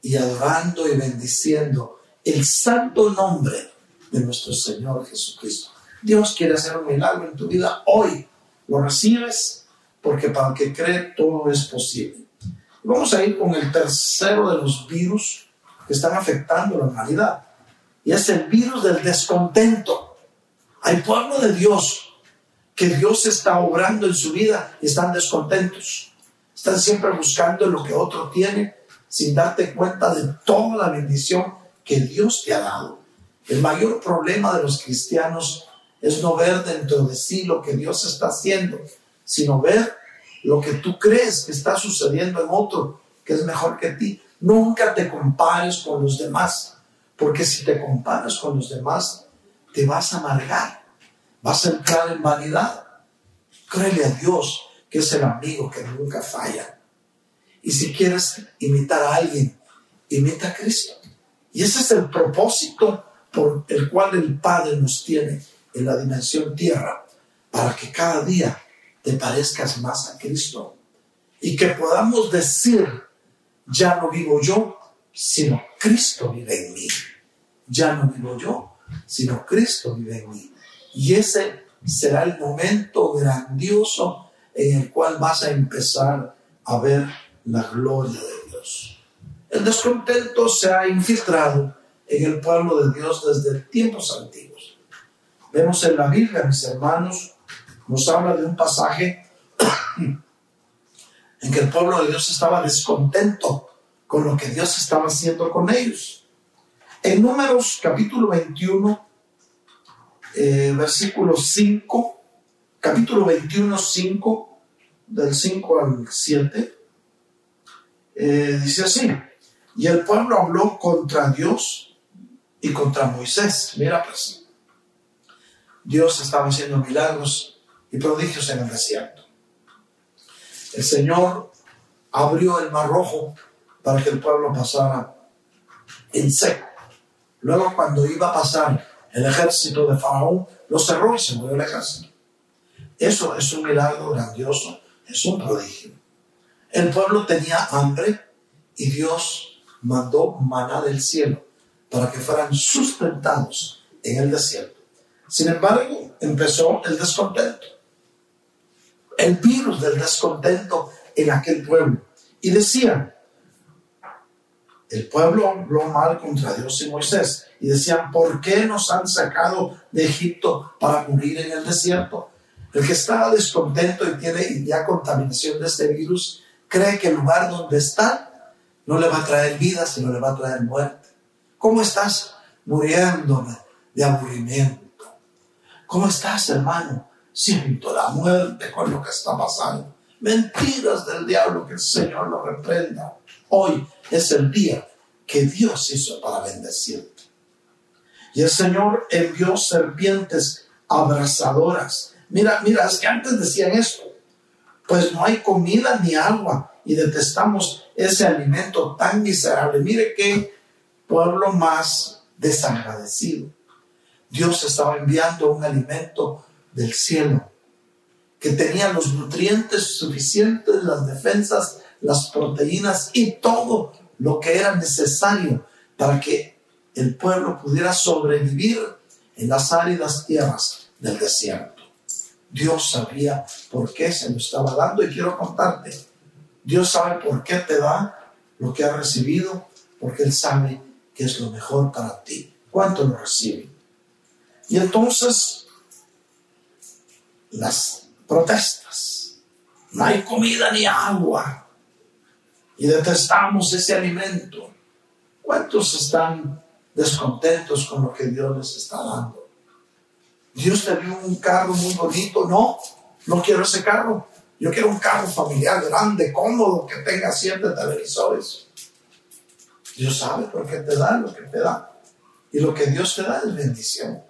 S1: y adorando y bendiciendo el santo nombre de nuestro Señor Jesucristo. Dios quiere hacer un milagro en tu vida hoy. ¿Lo recibes? Porque para el que cree todo es posible. Vamos a ir con el tercero de los virus que están afectando la humanidad. Y es el virus del descontento. Hay pueblo de Dios que Dios está obrando en su vida y están descontentos. Están siempre buscando lo que otro tiene sin darte cuenta de toda la bendición que Dios te ha dado. El mayor problema de los cristianos es no ver dentro de sí lo que Dios está haciendo, sino ver lo que tú crees que está sucediendo en otro que es mejor que ti. Nunca te compares con los demás, porque si te comparas con los demás, te vas a amargar, vas a entrar en vanidad. Créele a Dios, que es el amigo que nunca falla. Y si quieres imitar a alguien, imita a Cristo. Y ese es el propósito por el cual el Padre nos tiene en la dimensión tierra, para que cada día te parezcas más a Cristo y que podamos decir, ya no vivo yo, sino Cristo vive en mí. Ya no vivo yo, sino Cristo vive en mí. Y ese será el momento grandioso en el cual vas a empezar a ver la gloria de Dios. El descontento se ha infiltrado en el pueblo de Dios desde tiempos antiguos. Vemos en la Biblia, mis hermanos, nos habla de un pasaje <coughs> en que el pueblo de Dios estaba descontento con lo que Dios estaba haciendo con ellos. En Números capítulo 21, eh, versículo 5, capítulo 21, 5, del 5 al 7, eh, dice así, y el pueblo habló contra Dios y contra Moisés. Mira pues, Dios estaba haciendo milagros y prodigios en el desierto. El Señor abrió el mar rojo para que el pueblo pasara en seco. Luego cuando iba a pasar el ejército de Faraón, lo cerró y se murió el ejército. Eso es un milagro grandioso, es un prodigio. El pueblo tenía hambre y Dios mandó maná del cielo para que fueran sustentados en el desierto. Sin embargo, empezó el descontento el virus del descontento en aquel pueblo. Y decían, el pueblo habló mal contra Dios y Moisés y decían, ¿por qué nos han sacado de Egipto para morir en el desierto? El que está descontento y tiene ya contaminación de este virus, cree que el lugar donde está no le va a traer vida, sino le va a traer muerte. ¿Cómo estás? Muriéndome de aburrimiento. ¿Cómo estás, hermano? Siento la muerte con lo que está pasando. Mentiras del diablo, que el Señor lo reprenda. Hoy es el día que Dios hizo para bendecirte. Y el Señor envió serpientes abrasadoras. Mira, mira, es que antes decían esto. Pues no hay comida ni agua y detestamos ese alimento tan miserable. Mire qué pueblo más desagradecido. Dios estaba enviando un alimento del cielo que tenía los nutrientes suficientes, las defensas, las proteínas y todo lo que era necesario para que el pueblo pudiera sobrevivir en las áridas tierras del desierto. Dios sabía por qué se lo estaba dando y quiero contarte. Dios sabe por qué te da lo que ha recibido, porque Él sabe que es lo mejor para ti. ¿Cuánto lo recibe? Y entonces, las protestas. No hay comida ni agua. Y detestamos ese alimento. ¿Cuántos están descontentos con lo que Dios les está dando? Dios te dio un carro muy bonito. No, no quiero ese carro. Yo quiero un carro familiar grande, cómodo, que tenga siete televisores. Dios sabe por qué te da lo que te da. Y lo que Dios te da es bendición.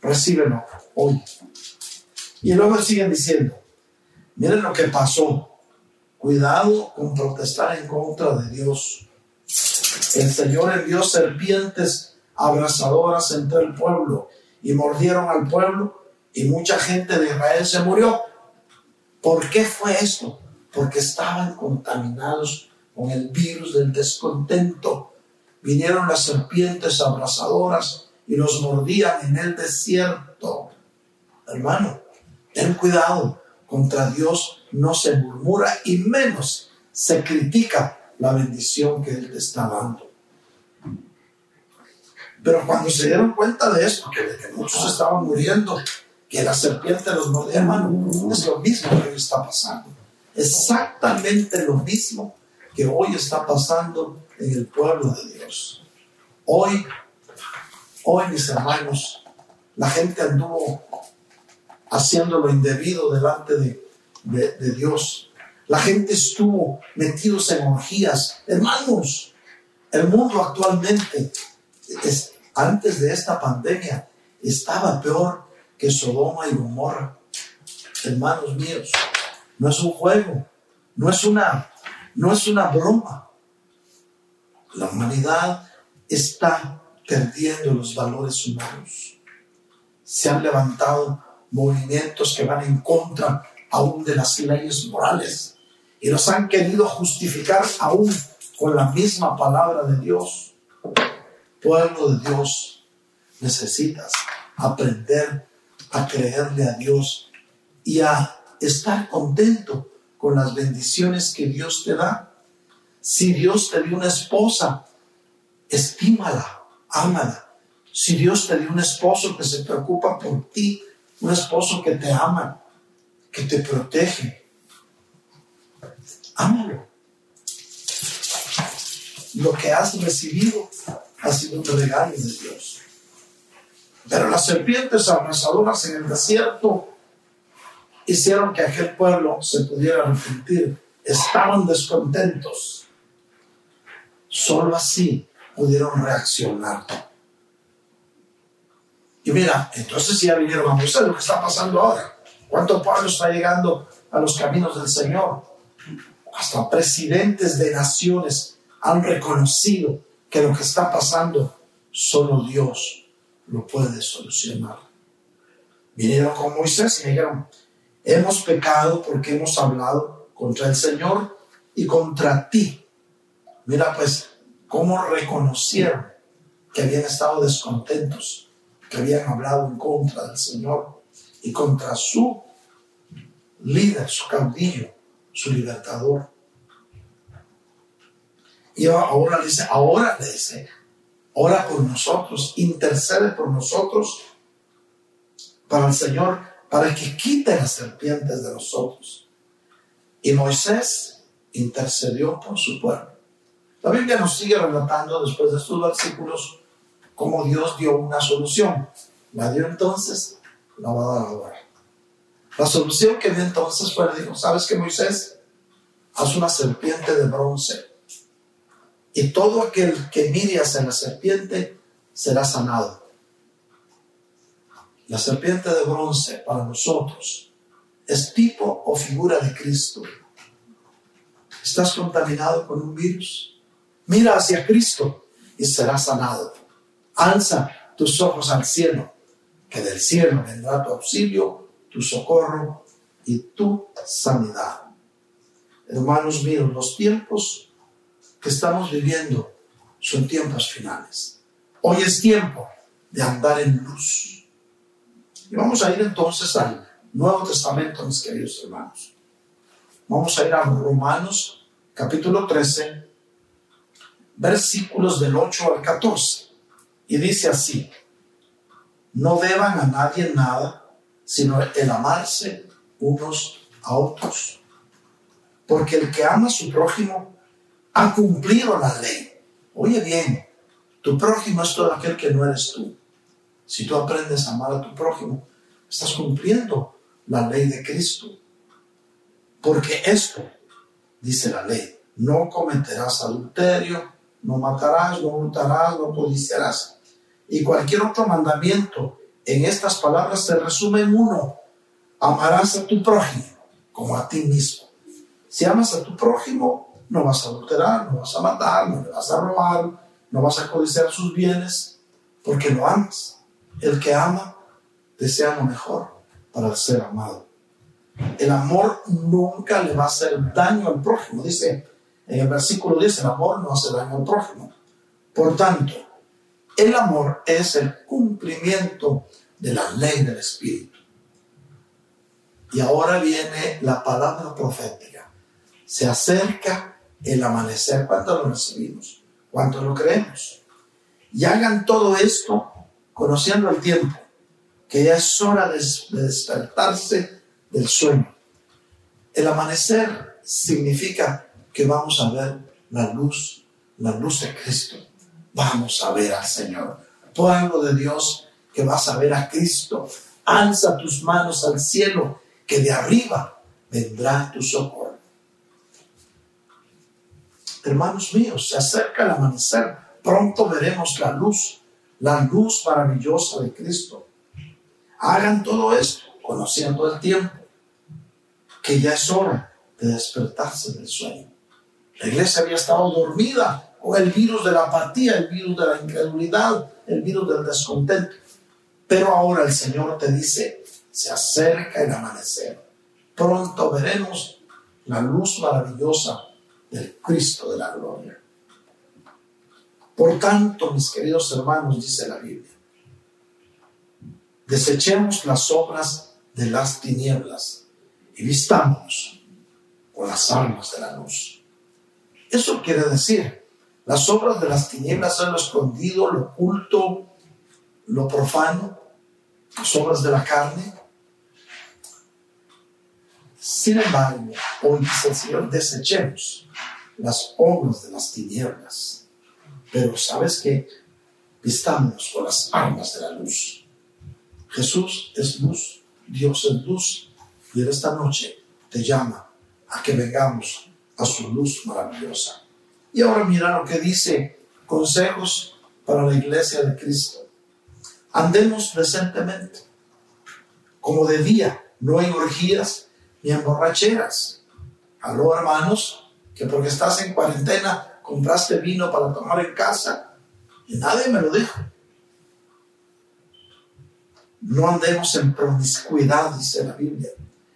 S1: Recíbelo hoy. Y luego siguen diciendo, miren lo que pasó. Cuidado con protestar en contra de Dios. El Señor envió serpientes abrasadoras entre el pueblo y mordieron al pueblo y mucha gente de Israel se murió. ¿Por qué fue esto? Porque estaban contaminados con el virus del descontento. Vinieron las serpientes abrasadoras y los mordían en el desierto. Hermano, ten cuidado. Contra Dios no se murmura y menos se critica la bendición que Él te está dando. Pero cuando se dieron cuenta de esto, que, que muchos estaban muriendo, que la serpiente los mordía, hermano, es lo mismo que hoy está pasando. Exactamente lo mismo que hoy está pasando en el pueblo de Dios. Hoy, hoy mis hermanos, la gente anduvo haciendo lo indebido delante de, de, Dios. La gente estuvo metidos en orgías. Hermanos, el mundo actualmente, es, antes de esta pandemia, estaba peor que Sodoma y Gomorra. Hermanos míos, no es un juego, no es una, no es una broma. La humanidad está perdiendo los valores humanos. Se han levantado movimientos que van en contra aún de las leyes morales y los han querido justificar aún con la misma palabra de Dios. Pueblo de Dios, necesitas aprender a creerle a Dios y a estar contento con las bendiciones que Dios te da. Si Dios te dio una esposa, estímala, ámala. Si Dios te dio un esposo que se preocupa por ti, un esposo que te ama, que te protege. Ámalo. Lo que has recibido ha sido un regalo de Dios. Pero las serpientes abrasadoras en el desierto hicieron que aquel pueblo se pudiera arrepentir. Estaban descontentos. Solo así pudieron reaccionar. Y mira, entonces ya vinieron a Moisés lo que está pasando ahora. ¿Cuánto pueblo está llegando a los caminos del Señor? Hasta presidentes de naciones han reconocido que lo que está pasando solo Dios lo puede solucionar. Vinieron con Moisés y dijeron, hemos pecado porque hemos hablado contra el Señor y contra ti. Mira pues cómo reconocieron que habían estado descontentos que habían hablado en contra del Señor y contra su líder, su caudillo, su libertador. Y ahora dice, ahora le ora por nosotros, intercede por nosotros para el Señor, para que quite las serpientes de nosotros. Y Moisés intercedió por su pueblo. La Biblia nos sigue relatando después de estos versículos cómo Dios dio una solución. La dio entonces, la va a dar ahora. La solución que dio entonces fue, le dijo, ¿sabes qué Moisés? Haz una serpiente de bronce. Y todo aquel que mire hacia la serpiente será sanado. La serpiente de bronce para nosotros es tipo o figura de Cristo. ¿Estás contaminado con un virus? Mira hacia Cristo y serás sanado. Alza tus ojos al cielo, que del cielo vendrá tu auxilio, tu socorro y tu sanidad. Hermanos míos, los tiempos que estamos viviendo son tiempos finales. Hoy es tiempo de andar en luz. Y vamos a ir entonces al Nuevo Testamento, mis queridos hermanos. Vamos a ir a Romanos capítulo 13, versículos del 8 al 14. Y dice así, no deban a nadie nada, sino el amarse unos a otros. Porque el que ama a su prójimo ha cumplido la ley. Oye bien, tu prójimo es todo aquel que no eres tú. Si tú aprendes a amar a tu prójimo, estás cumpliendo la ley de Cristo. Porque esto, dice la ley, no cometerás adulterio, no matarás, no hurtarás, no codiciarás. Y cualquier otro mandamiento en estas palabras se resume en uno. Amarás a tu prójimo como a ti mismo. Si amas a tu prójimo, no vas a adulterar, no vas a matar, no le vas a robar, no vas a codiciar sus bienes, porque lo amas. El que ama desea lo mejor para ser amado. El amor nunca le va a hacer daño al prójimo. Dice en el versículo 10, el amor no hace daño al prójimo. Por tanto, el amor es el cumplimiento de la ley del Espíritu. Y ahora viene la palabra profética. Se acerca el amanecer. ¿Cuánto lo recibimos? ¿Cuánto lo creemos? Y hagan todo esto conociendo el tiempo, que ya es hora de, despertarse del sueño. El amanecer significa que vamos a ver la luz, la luz de Cristo. Vamos a ver al Señor. Pueblo de Dios, que vas a ver a Cristo. Alza tus manos al cielo, que de arriba vendrá tu socorro. Hermanos míos, se acerca el amanecer. Pronto veremos la luz la luz maravillosa de Cristo. Hagan todo esto conociendo el tiempo, que ya es hora de despertarse del sueño. La iglesia había estado dormida el virus de la apatía, el virus de la incredulidad, el virus del descontento. Pero ahora el Señor te dice, se acerca el amanecer. Pronto veremos la luz maravillosa del Cristo de la gloria. Por tanto, mis queridos hermanos, dice la Biblia, desechemos las obras de las tinieblas y vistámonos con las armas de la luz. Eso quiere decir, las obras de las tinieblas son lo escondido, lo oculto, lo profano, las obras de la carne. Sin embargo, hoy dice el Señor, desechemos las obras de las tinieblas pero sabes que estamos con las armas de la luz. Jesús es luz, Dios es luz, y en esta noche te llama a que vengamos a su luz maravillosa. Y ahora mira lo que dice consejos para la iglesia de Cristo. Andemos decentemente, como de día, no en orgías ni en borracheras. Aló, hermanos, que porque estás en cuarentena compraste vino para tomar en casa y nadie me lo dijo. No andemos en promiscuidad, dice la Biblia,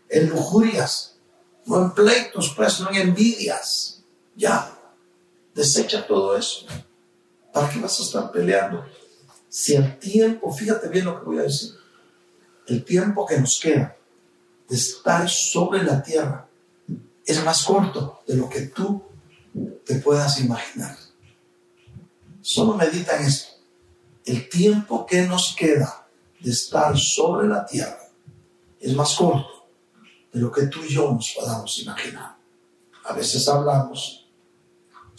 S1: en lujurias, no en pleitos, pues, no en envidias. Ya, desecha todo eso. ¿Para qué vas a estar peleando? Si el tiempo, fíjate bien lo que voy a decir, el tiempo que nos queda de estar sobre la tierra es más corto de lo que tú te puedas imaginar. Solo medita en esto. El tiempo que nos queda de estar sobre la tierra es más corto de lo que tú y yo nos podamos imaginar. A veces hablamos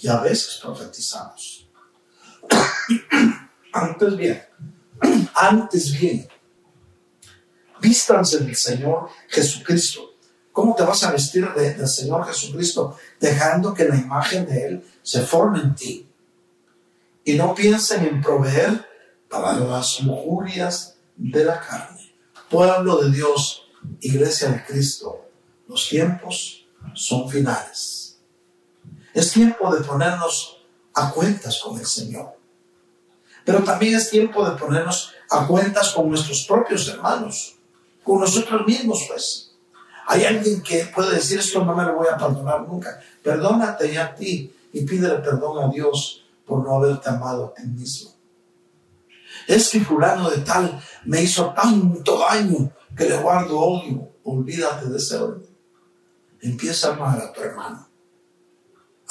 S1: y a veces profetizamos. <coughs> Antes bien, <coughs> antes bien, vístanse del Señor Jesucristo. ¿Cómo te vas a vestir del Señor Jesucristo? Dejando que la imagen de Él se forme en ti. Y no piensen en proveer para las lujurias de la carne. Pueblo de Dios, iglesia de Cristo, los tiempos son finales. Es tiempo de ponernos a cuentas con el Señor. Pero también es tiempo de ponernos a cuentas con nuestros propios hermanos, con nosotros mismos, pues. Hay alguien que puede decir esto no me lo voy a perdonar nunca. Perdónate ya a ti y pídele perdón a Dios por no haberte amado a ti mismo. Es que fulano de tal me hizo tanto daño que le guardo odio. Olvídate de ese odio. Empieza a amar a tu hermano.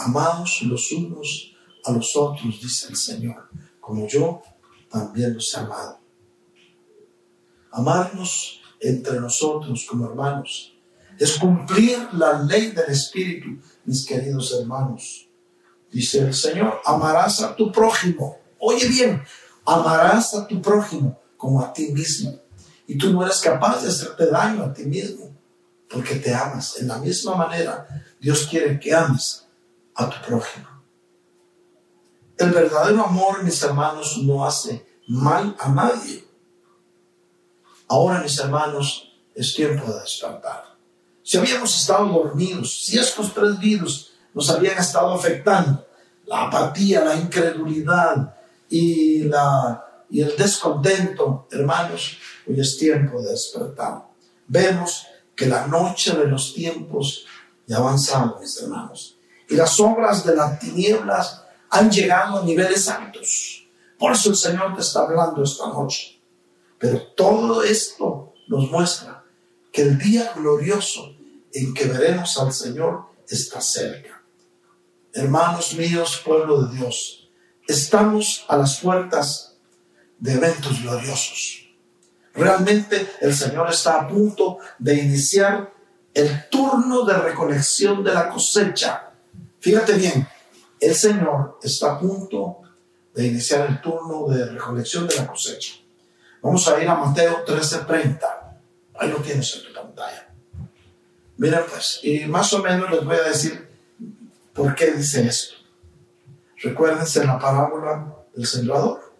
S1: Amados los unos a los otros, dice el Señor, como yo también los he amado. Amarnos entre nosotros como hermanos es cumplir la ley del Espíritu, mis queridos hermanos. Dice el Señor, amarás a tu prójimo. Oye bien, amarás a tu prójimo como a ti mismo. Y tú no eres capaz de hacerte daño a ti mismo porque te amas. En la misma manera, Dios quiere que ames a tu prójimo. El verdadero amor, mis hermanos, no hace mal a nadie. Ahora, mis hermanos, es tiempo de despertar. Si habíamos estado dormidos, si estos tres virus nos habían estado afectando, la apatía, la incredulidad y, la, y el descontento, hermanos, hoy es tiempo de despertar. Vemos que la noche de los tiempos ya avanzado, mis hermanos, y las obras de las tinieblas han llegado a niveles altos. Por eso el Señor te está hablando esta noche. Pero todo esto nos muestra que el día glorioso en que veremos al Señor está cerca. Hermanos míos, pueblo de Dios, estamos a las puertas de eventos gloriosos. Realmente el Señor está a punto de iniciar el turno de recolección de la cosecha. Fíjate bien, el Señor está a punto de iniciar el turno de recolección de la cosecha. Vamos a ir a Mateo 13:30. Ahí lo tienes en tu pantalla. Mira pues, y más o menos les voy a decir por qué dice esto. Recuérdense la parábola del sembrador.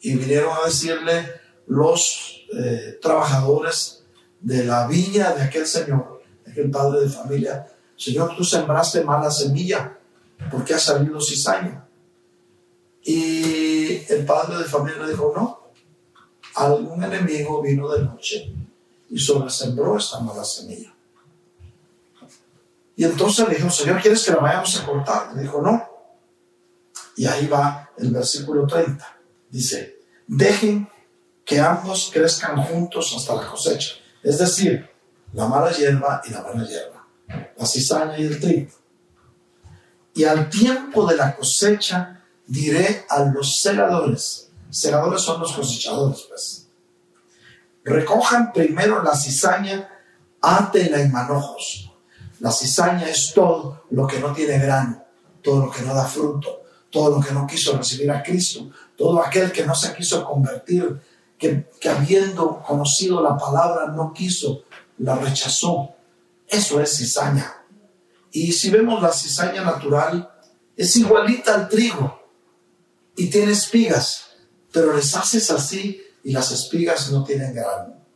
S1: Y vinieron a decirle los eh, trabajadores de la viña de aquel señor, aquel padre de familia, Señor, tú sembraste mala semilla porque ha salido cizaña. Y el padre de familia dijo, no, algún enemigo vino de noche y sembró esta mala semilla. Y entonces le dijo, Señor, ¿quieres que la vayamos a cortar? Le dijo, no. Y ahí va el versículo 30. Dice, dejen que ambos crezcan juntos hasta la cosecha. Es decir, la mala hierba y la buena hierba, la cizaña y el trigo. Y al tiempo de la cosecha diré a los segadores, segadores son los cosechadores, pues, recojan primero la cizaña, átenla en manojos. La cizaña es todo lo que no tiene grano, todo lo que no da fruto, todo lo que no quiso recibir a Cristo, todo aquel que no se quiso convertir que, habiendo conocido la palabra no quiso, la rechazó. Eso es cizaña. Y si vemos la cizaña natural, es igualita al trigo y tiene espigas, pero les haces así y las espigas no tienen grano.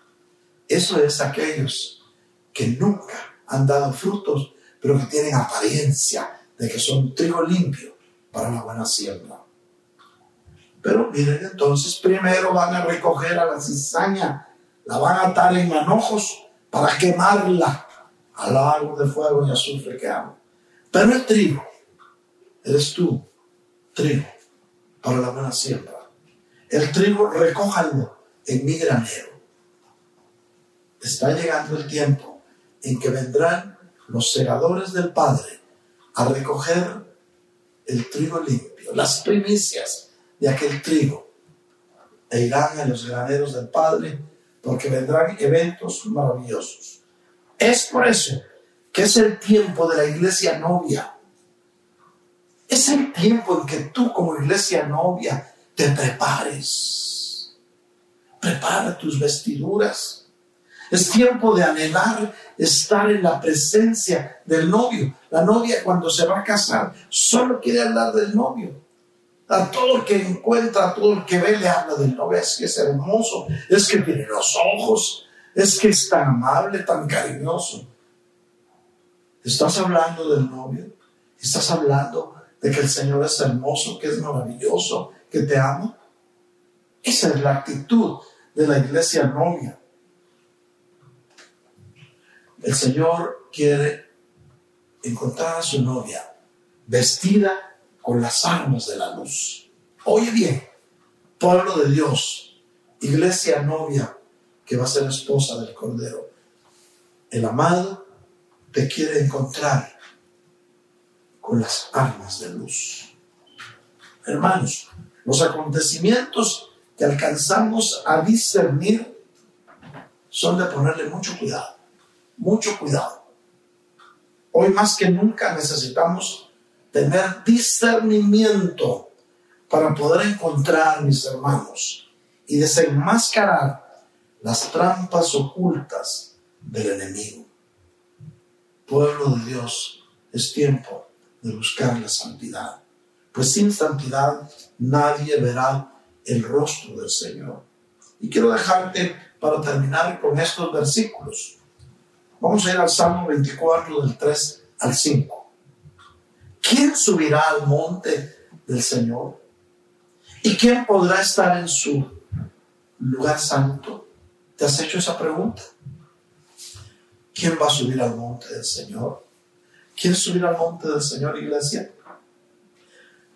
S1: Eso es aquellos que nunca han dado frutos, pero que tienen apariencia de que son trigo limpio para la buena siembra. Pero miren, entonces primero van a recoger a la cizaña, la van a atar en manojos para quemarla al lago de fuego y azufre que amo. Pero el trigo, eres tú, trigo, para la buena siembra. El trigo recójanlo en mi granero. Está llegando el tiempo en que vendrán los segadores del Padre a recoger el trigo limpio, las primicias de aquel trigo, e irán a los graneros del Padre, porque vendrán eventos maravillosos. Es por eso que es el tiempo de la iglesia novia. Es el tiempo en que tú como iglesia novia te prepares. Prepara tus vestiduras. Es tiempo de anhelar estar en la presencia del novio. La novia cuando se va a casar solo quiere hablar del novio. A todo el que encuentra, a todo el que ve, le habla del novio. Es que es hermoso, es que tiene los ojos, es que es tan amable, tan cariñoso. ¿Estás hablando del novio? ¿Estás hablando de que el Señor es hermoso, que es maravilloso, que te ama? Esa es la actitud de la iglesia novia. El Señor quiere encontrar a su novia vestida con las armas de la luz. Oye bien, pueblo de Dios, iglesia novia que va a ser esposa del Cordero. El amado te quiere encontrar con las armas de luz. Hermanos, los acontecimientos que alcanzamos a discernir son de ponerle mucho cuidado, mucho cuidado. Hoy más que nunca necesitamos tener discernimiento para poder encontrar, mis hermanos, y desenmascarar las trampas ocultas del enemigo. Pueblo de Dios, es tiempo de buscar la santidad, pues sin santidad nadie verá el rostro del Señor. Y quiero dejarte para terminar con estos versículos. Vamos a ir al Salmo 24 del 3 al 5. ¿Quién subirá al monte del Señor? ¿Y quién podrá estar en su lugar santo? ¿Te has hecho esa pregunta? ¿Quién va a subir al monte del Señor? ¿Quién subir al monte del Señor, iglesia?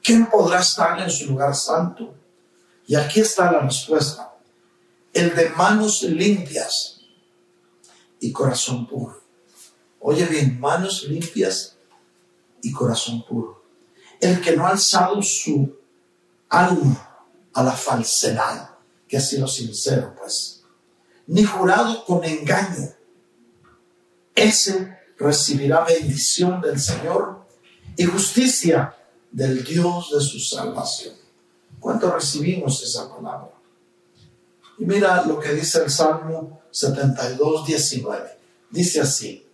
S1: ¿Quién podrá estar en su lugar santo? Y aquí está la respuesta. El de manos limpias y corazón puro. Oye bien, manos limpias y corazón puro. El que no ha alzado su alma a la falsedad, que ha sido sincero, pues, ni jurado con engaño ese recibirá bendición del Señor y justicia del Dios de su salvación. ¿Cuánto recibimos esa palabra? Y mira lo que dice el Salmo 72, 19. Dice así,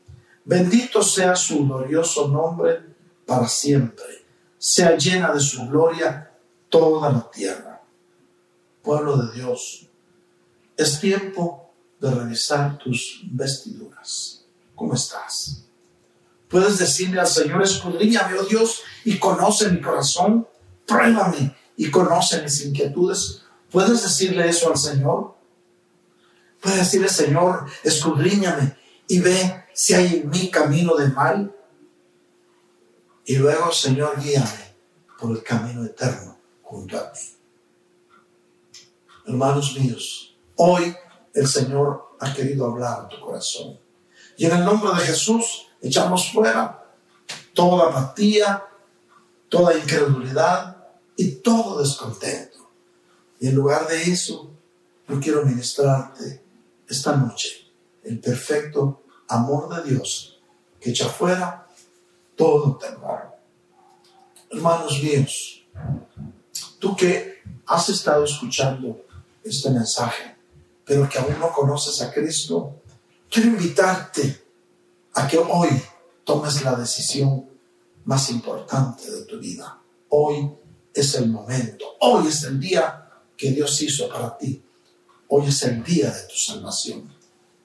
S1: bendito sea su glorioso nombre para siempre, sea llena de su gloria toda la tierra. Pueblo de Dios, es tiempo de revisar tus vestiduras ¿Cómo estás? Puedes decirle al Señor, escudriñame, oh Dios, y conoce mi corazón, pruébame y conoce mis inquietudes. ¿Puedes decirle eso al Señor? Puedes decirle, Señor, escudriñame y ve si hay en mí camino de mal. Y luego, Señor, guíame por el camino eterno junto a ti. Hermanos míos, hoy el Señor ha querido hablar a tu corazón. Y en el nombre de Jesús echamos fuera toda apatía, toda incredulidad y todo descontento. Y en lugar de eso, yo quiero ministrarte esta noche el perfecto amor de Dios que echa fuera todo temor. Hermanos míos, tú que has estado escuchando este mensaje, pero que aún no conoces a Cristo, Quiero invitarte a que hoy tomes la decisión más importante de tu vida. Hoy es el momento. Hoy es el día que Dios hizo para ti. Hoy es el día de tu salvación.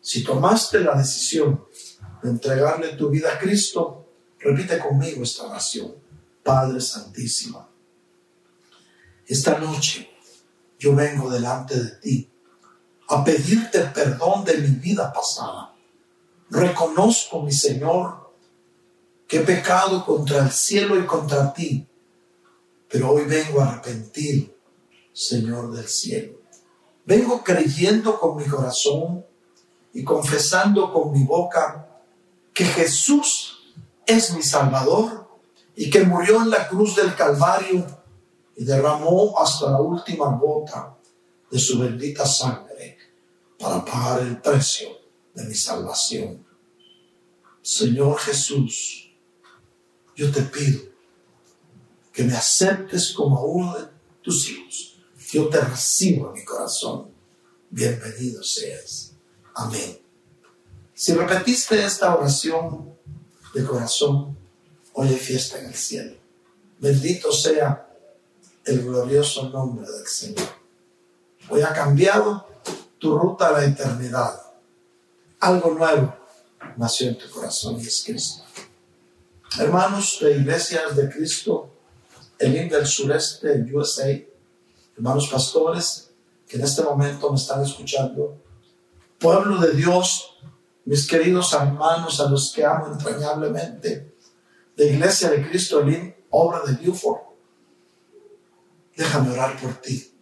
S1: Si tomaste la decisión de entregarle tu vida a Cristo, repite conmigo esta oración. Padre Santísimo, esta noche yo vengo delante de ti a pedirte perdón de mi vida pasada. Reconozco, mi Señor, que he pecado contra el cielo y contra ti, pero hoy vengo a arrepentir, Señor del cielo. Vengo creyendo con mi corazón y confesando con mi boca que Jesús es mi Salvador y que murió en la cruz del Calvario y derramó hasta la última gota de su bendita sangre para pagar el precio de mi salvación. Señor Jesús, yo te pido que me aceptes como uno de tus hijos. Yo te recibo en mi corazón. Bienvenido seas. Amén. Si repetiste esta oración de corazón, hoy hay fiesta en el cielo. Bendito sea el glorioso nombre del Señor. Hoy ha cambiado tu ruta a la eternidad. Algo nuevo nació en tu corazón y es Cristo. Hermanos de iglesias de Cristo, el del sureste, USA, hermanos pastores que en este momento me están escuchando, pueblo de Dios, mis queridos hermanos a los que amo entrañablemente, de Iglesia de Cristo, el obra de Buford, déjame orar por ti.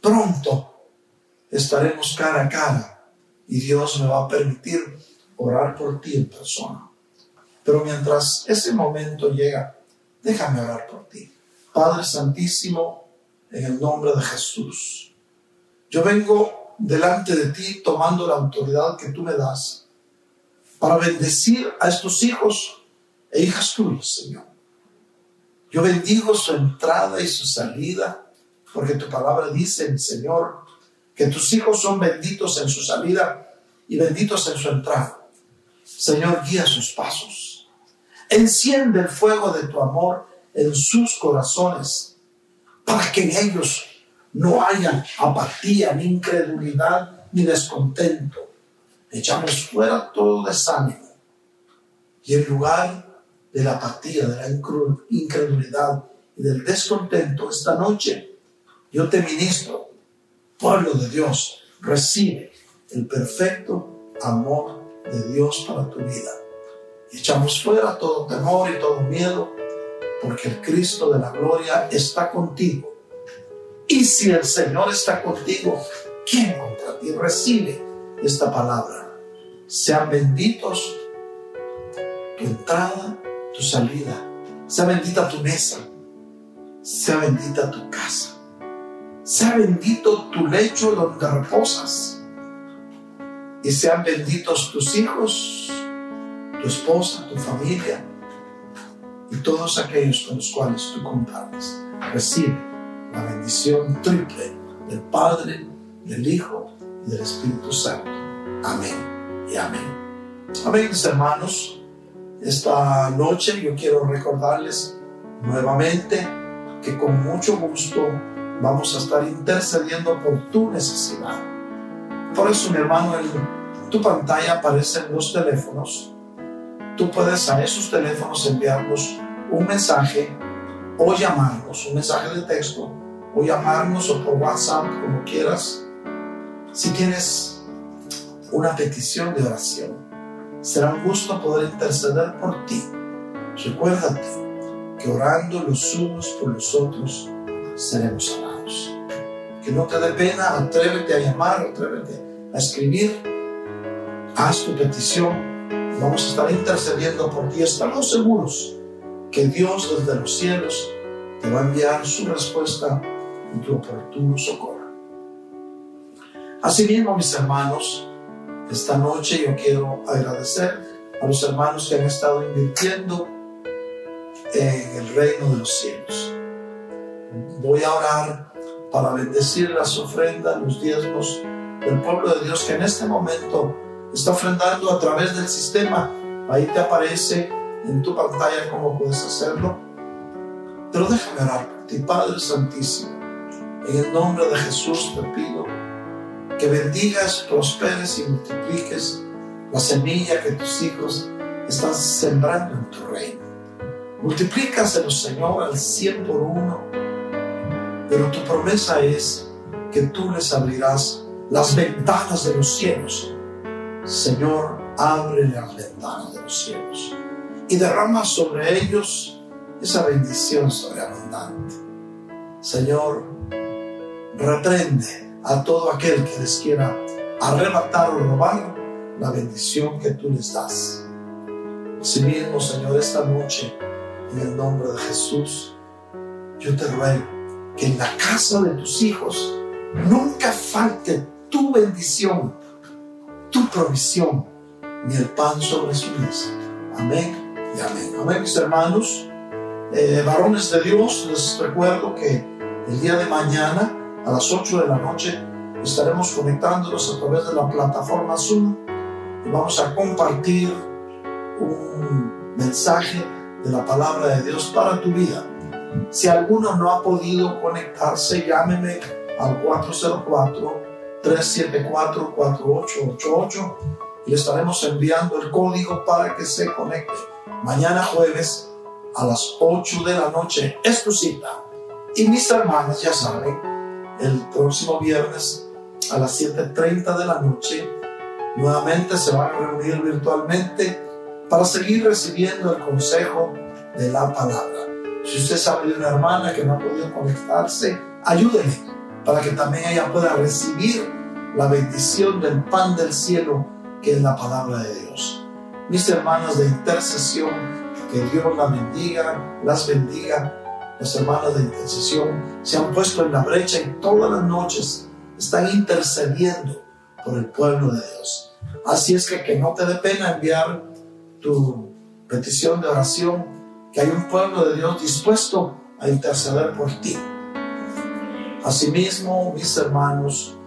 S1: Pronto estaremos cara a cara y Dios me va a permitir orar por ti en persona. Pero mientras ese momento llega, déjame orar por ti. Padre Santísimo, en el nombre de Jesús, yo vengo delante de ti tomando la autoridad que tú me das para bendecir a estos hijos e hijas tuyas, Señor. Yo bendigo su entrada y su salida, porque tu palabra dice, Señor, que tus hijos son benditos en su salida y benditos en su entrada. Señor, guía sus pasos. Enciende el fuego de tu amor en sus corazones para que en ellos no haya apatía, ni incredulidad, ni descontento. Echamos fuera todo desánimo y en lugar de la apatía, de la incredulidad y del descontento, esta noche yo te ministro pueblo de Dios, recibe el perfecto amor de Dios para tu vida. echamos fuera todo temor y todo miedo, porque el Cristo de la gloria está contigo. Y si el Señor está contigo, ¿quién contra ti? Recibe esta palabra. Sean benditos tu entrada, tu salida. Sea bendita tu mesa. Sea bendita tu casa sea bendito tu lecho donde reposas. Y sean benditos tus hijos, tu esposa, tu familia y todos aquellos con los cuales tú compartes. Recibe la bendición triple del Padre, del Hijo y del Espíritu Santo. Amén y amén. Amén, mis hermanos. Esta noche yo quiero recordarles nuevamente que con mucho gusto vamos a estar intercediendo por tu necesidad. Por eso, mi hermano, en tu pantalla aparecen los teléfonos. Tú puedes a esos teléfonos enviarnos un mensaje o llamarnos, un mensaje de texto, o llamarnos o por WhatsApp, como quieras. Si tienes una petición de oración, será un gusto poder interceder por ti. Recuérdate que orando los unos por los otros, seremos amados. Que no te dé pena, atrévete a llamar, atrévete a escribir, haz tu petición. Vamos a estar intercediendo por ti. Estamos seguros que Dios desde los cielos te va a enviar su respuesta en tu oportuno socorro. Asimismo, mis hermanos, esta noche yo quiero agradecer a los hermanos que han estado invirtiendo en el reino de los cielos voy a orar para bendecir las ofrendas, los diezmos del pueblo de Dios que en este momento está ofrendando a través del sistema. Ahí te aparece en tu pantalla cómo puedes hacerlo. Pero déjame orar ti, Padre Santísimo. En el nombre de Jesús te pido que bendigas, prosperes y multipliques la semilla que tus hijos están sembrando en tu reino. Multiplícaselo, Señor, al cien por uno pero tu promesa es que tú les abrirás las ventanas de los cielos. Señor, abre las ventanas de los cielos y derrama sobre ellos esa bendición sobreabundante. Señor, reprende a todo aquel que les quiera arrebatar o robar la bendición que tú les das. Asimismo, Señor, esta noche En el nombre de Jesús, yo te ruego que en la casa de tus hijos nunca falte tu bendición, tu provisión, ni el pan sobre su mesa. Amén y amén. Amén, mis hermanos. Eh, varones de Dios, les recuerdo que el día de mañana a las 8 de la noche estaremos conectándonos a través de la plataforma Zoom y vamos a compartir un mensaje de la palabra de Dios para tu vida. Si alguno no ha podido conectarse, llámeme al 404-374-4888 y le estaremos enviando el código para que se conecte. Mañana jueves a las 8 de la noche es tu cita. Y mis hermanas ya saben, el próximo viernes a las 7.30 de la noche nuevamente se van a reunir virtualmente para seguir recibiendo el consejo de la palabra. Si usted sabe de una hermana que no ha podido conectarse, ayúdele para que también ella pueda recibir la bendición del pan del cielo que es la palabra de Dios. Mis hermanas de intercesión, que Dios la bendiga, las bendiga. Las hermanas de intercesión se han puesto en la brecha y todas las noches están intercediendo por el pueblo de Dios. Así es que que no te dé pena enviar tu petición de oración, que hay un pueblo de Dios dispuesto a interceder por ti. Asimismo, mis hermanos,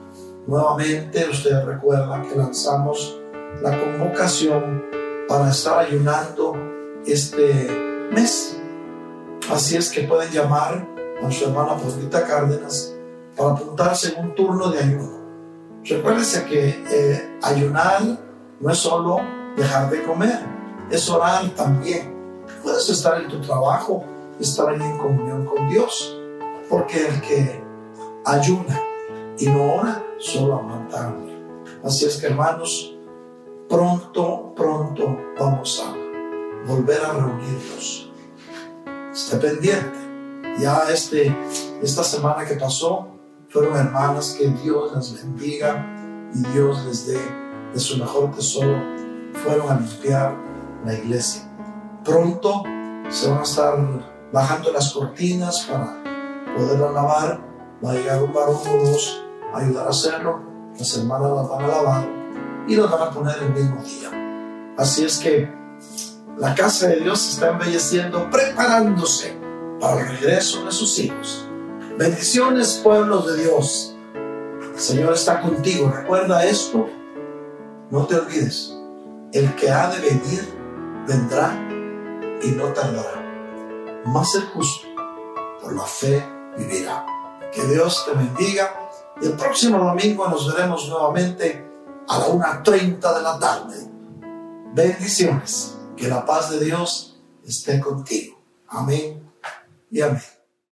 S1: nuevamente ustedes recuerdan que lanzamos la convocación para estar ayunando este mes. Así es que pueden llamar a su hermana Paulita Cárdenas para apuntarse en un turno de ayuno. Recuérdense que eh, ayunar no es solo dejar de comer, es orar también. Puedes estar en tu trabajo, estar ahí en comunión con Dios, porque el que ayuna y no ora, solo aguanta. Así es que hermanos, pronto, pronto vamos a volver a reunirnos. Esté pendiente. Ya este, esta semana que pasó, fueron hermanas que Dios las bendiga y Dios les dé de su mejor tesoro. Fueron a limpiar la iglesia. Pronto se van a estar bajando las cortinas para poderla lavar. Va a llegar un varón o dos a ayudar a hacerlo. Las hermanas las van a lavar y las van a poner el mismo día. Así es que la casa de Dios está embelleciendo, preparándose para el regreso de sus hijos. Bendiciones, pueblos de Dios. El Señor está contigo. Recuerda esto. No te olvides. El que ha de venir, vendrá y no tardará. Más el justo, por la fe, vivirá. Que Dios te bendiga. El próximo domingo nos veremos nuevamente a la 1.30 de la tarde. Bendiciones. Que la paz de Dios esté contigo. Amén y amén.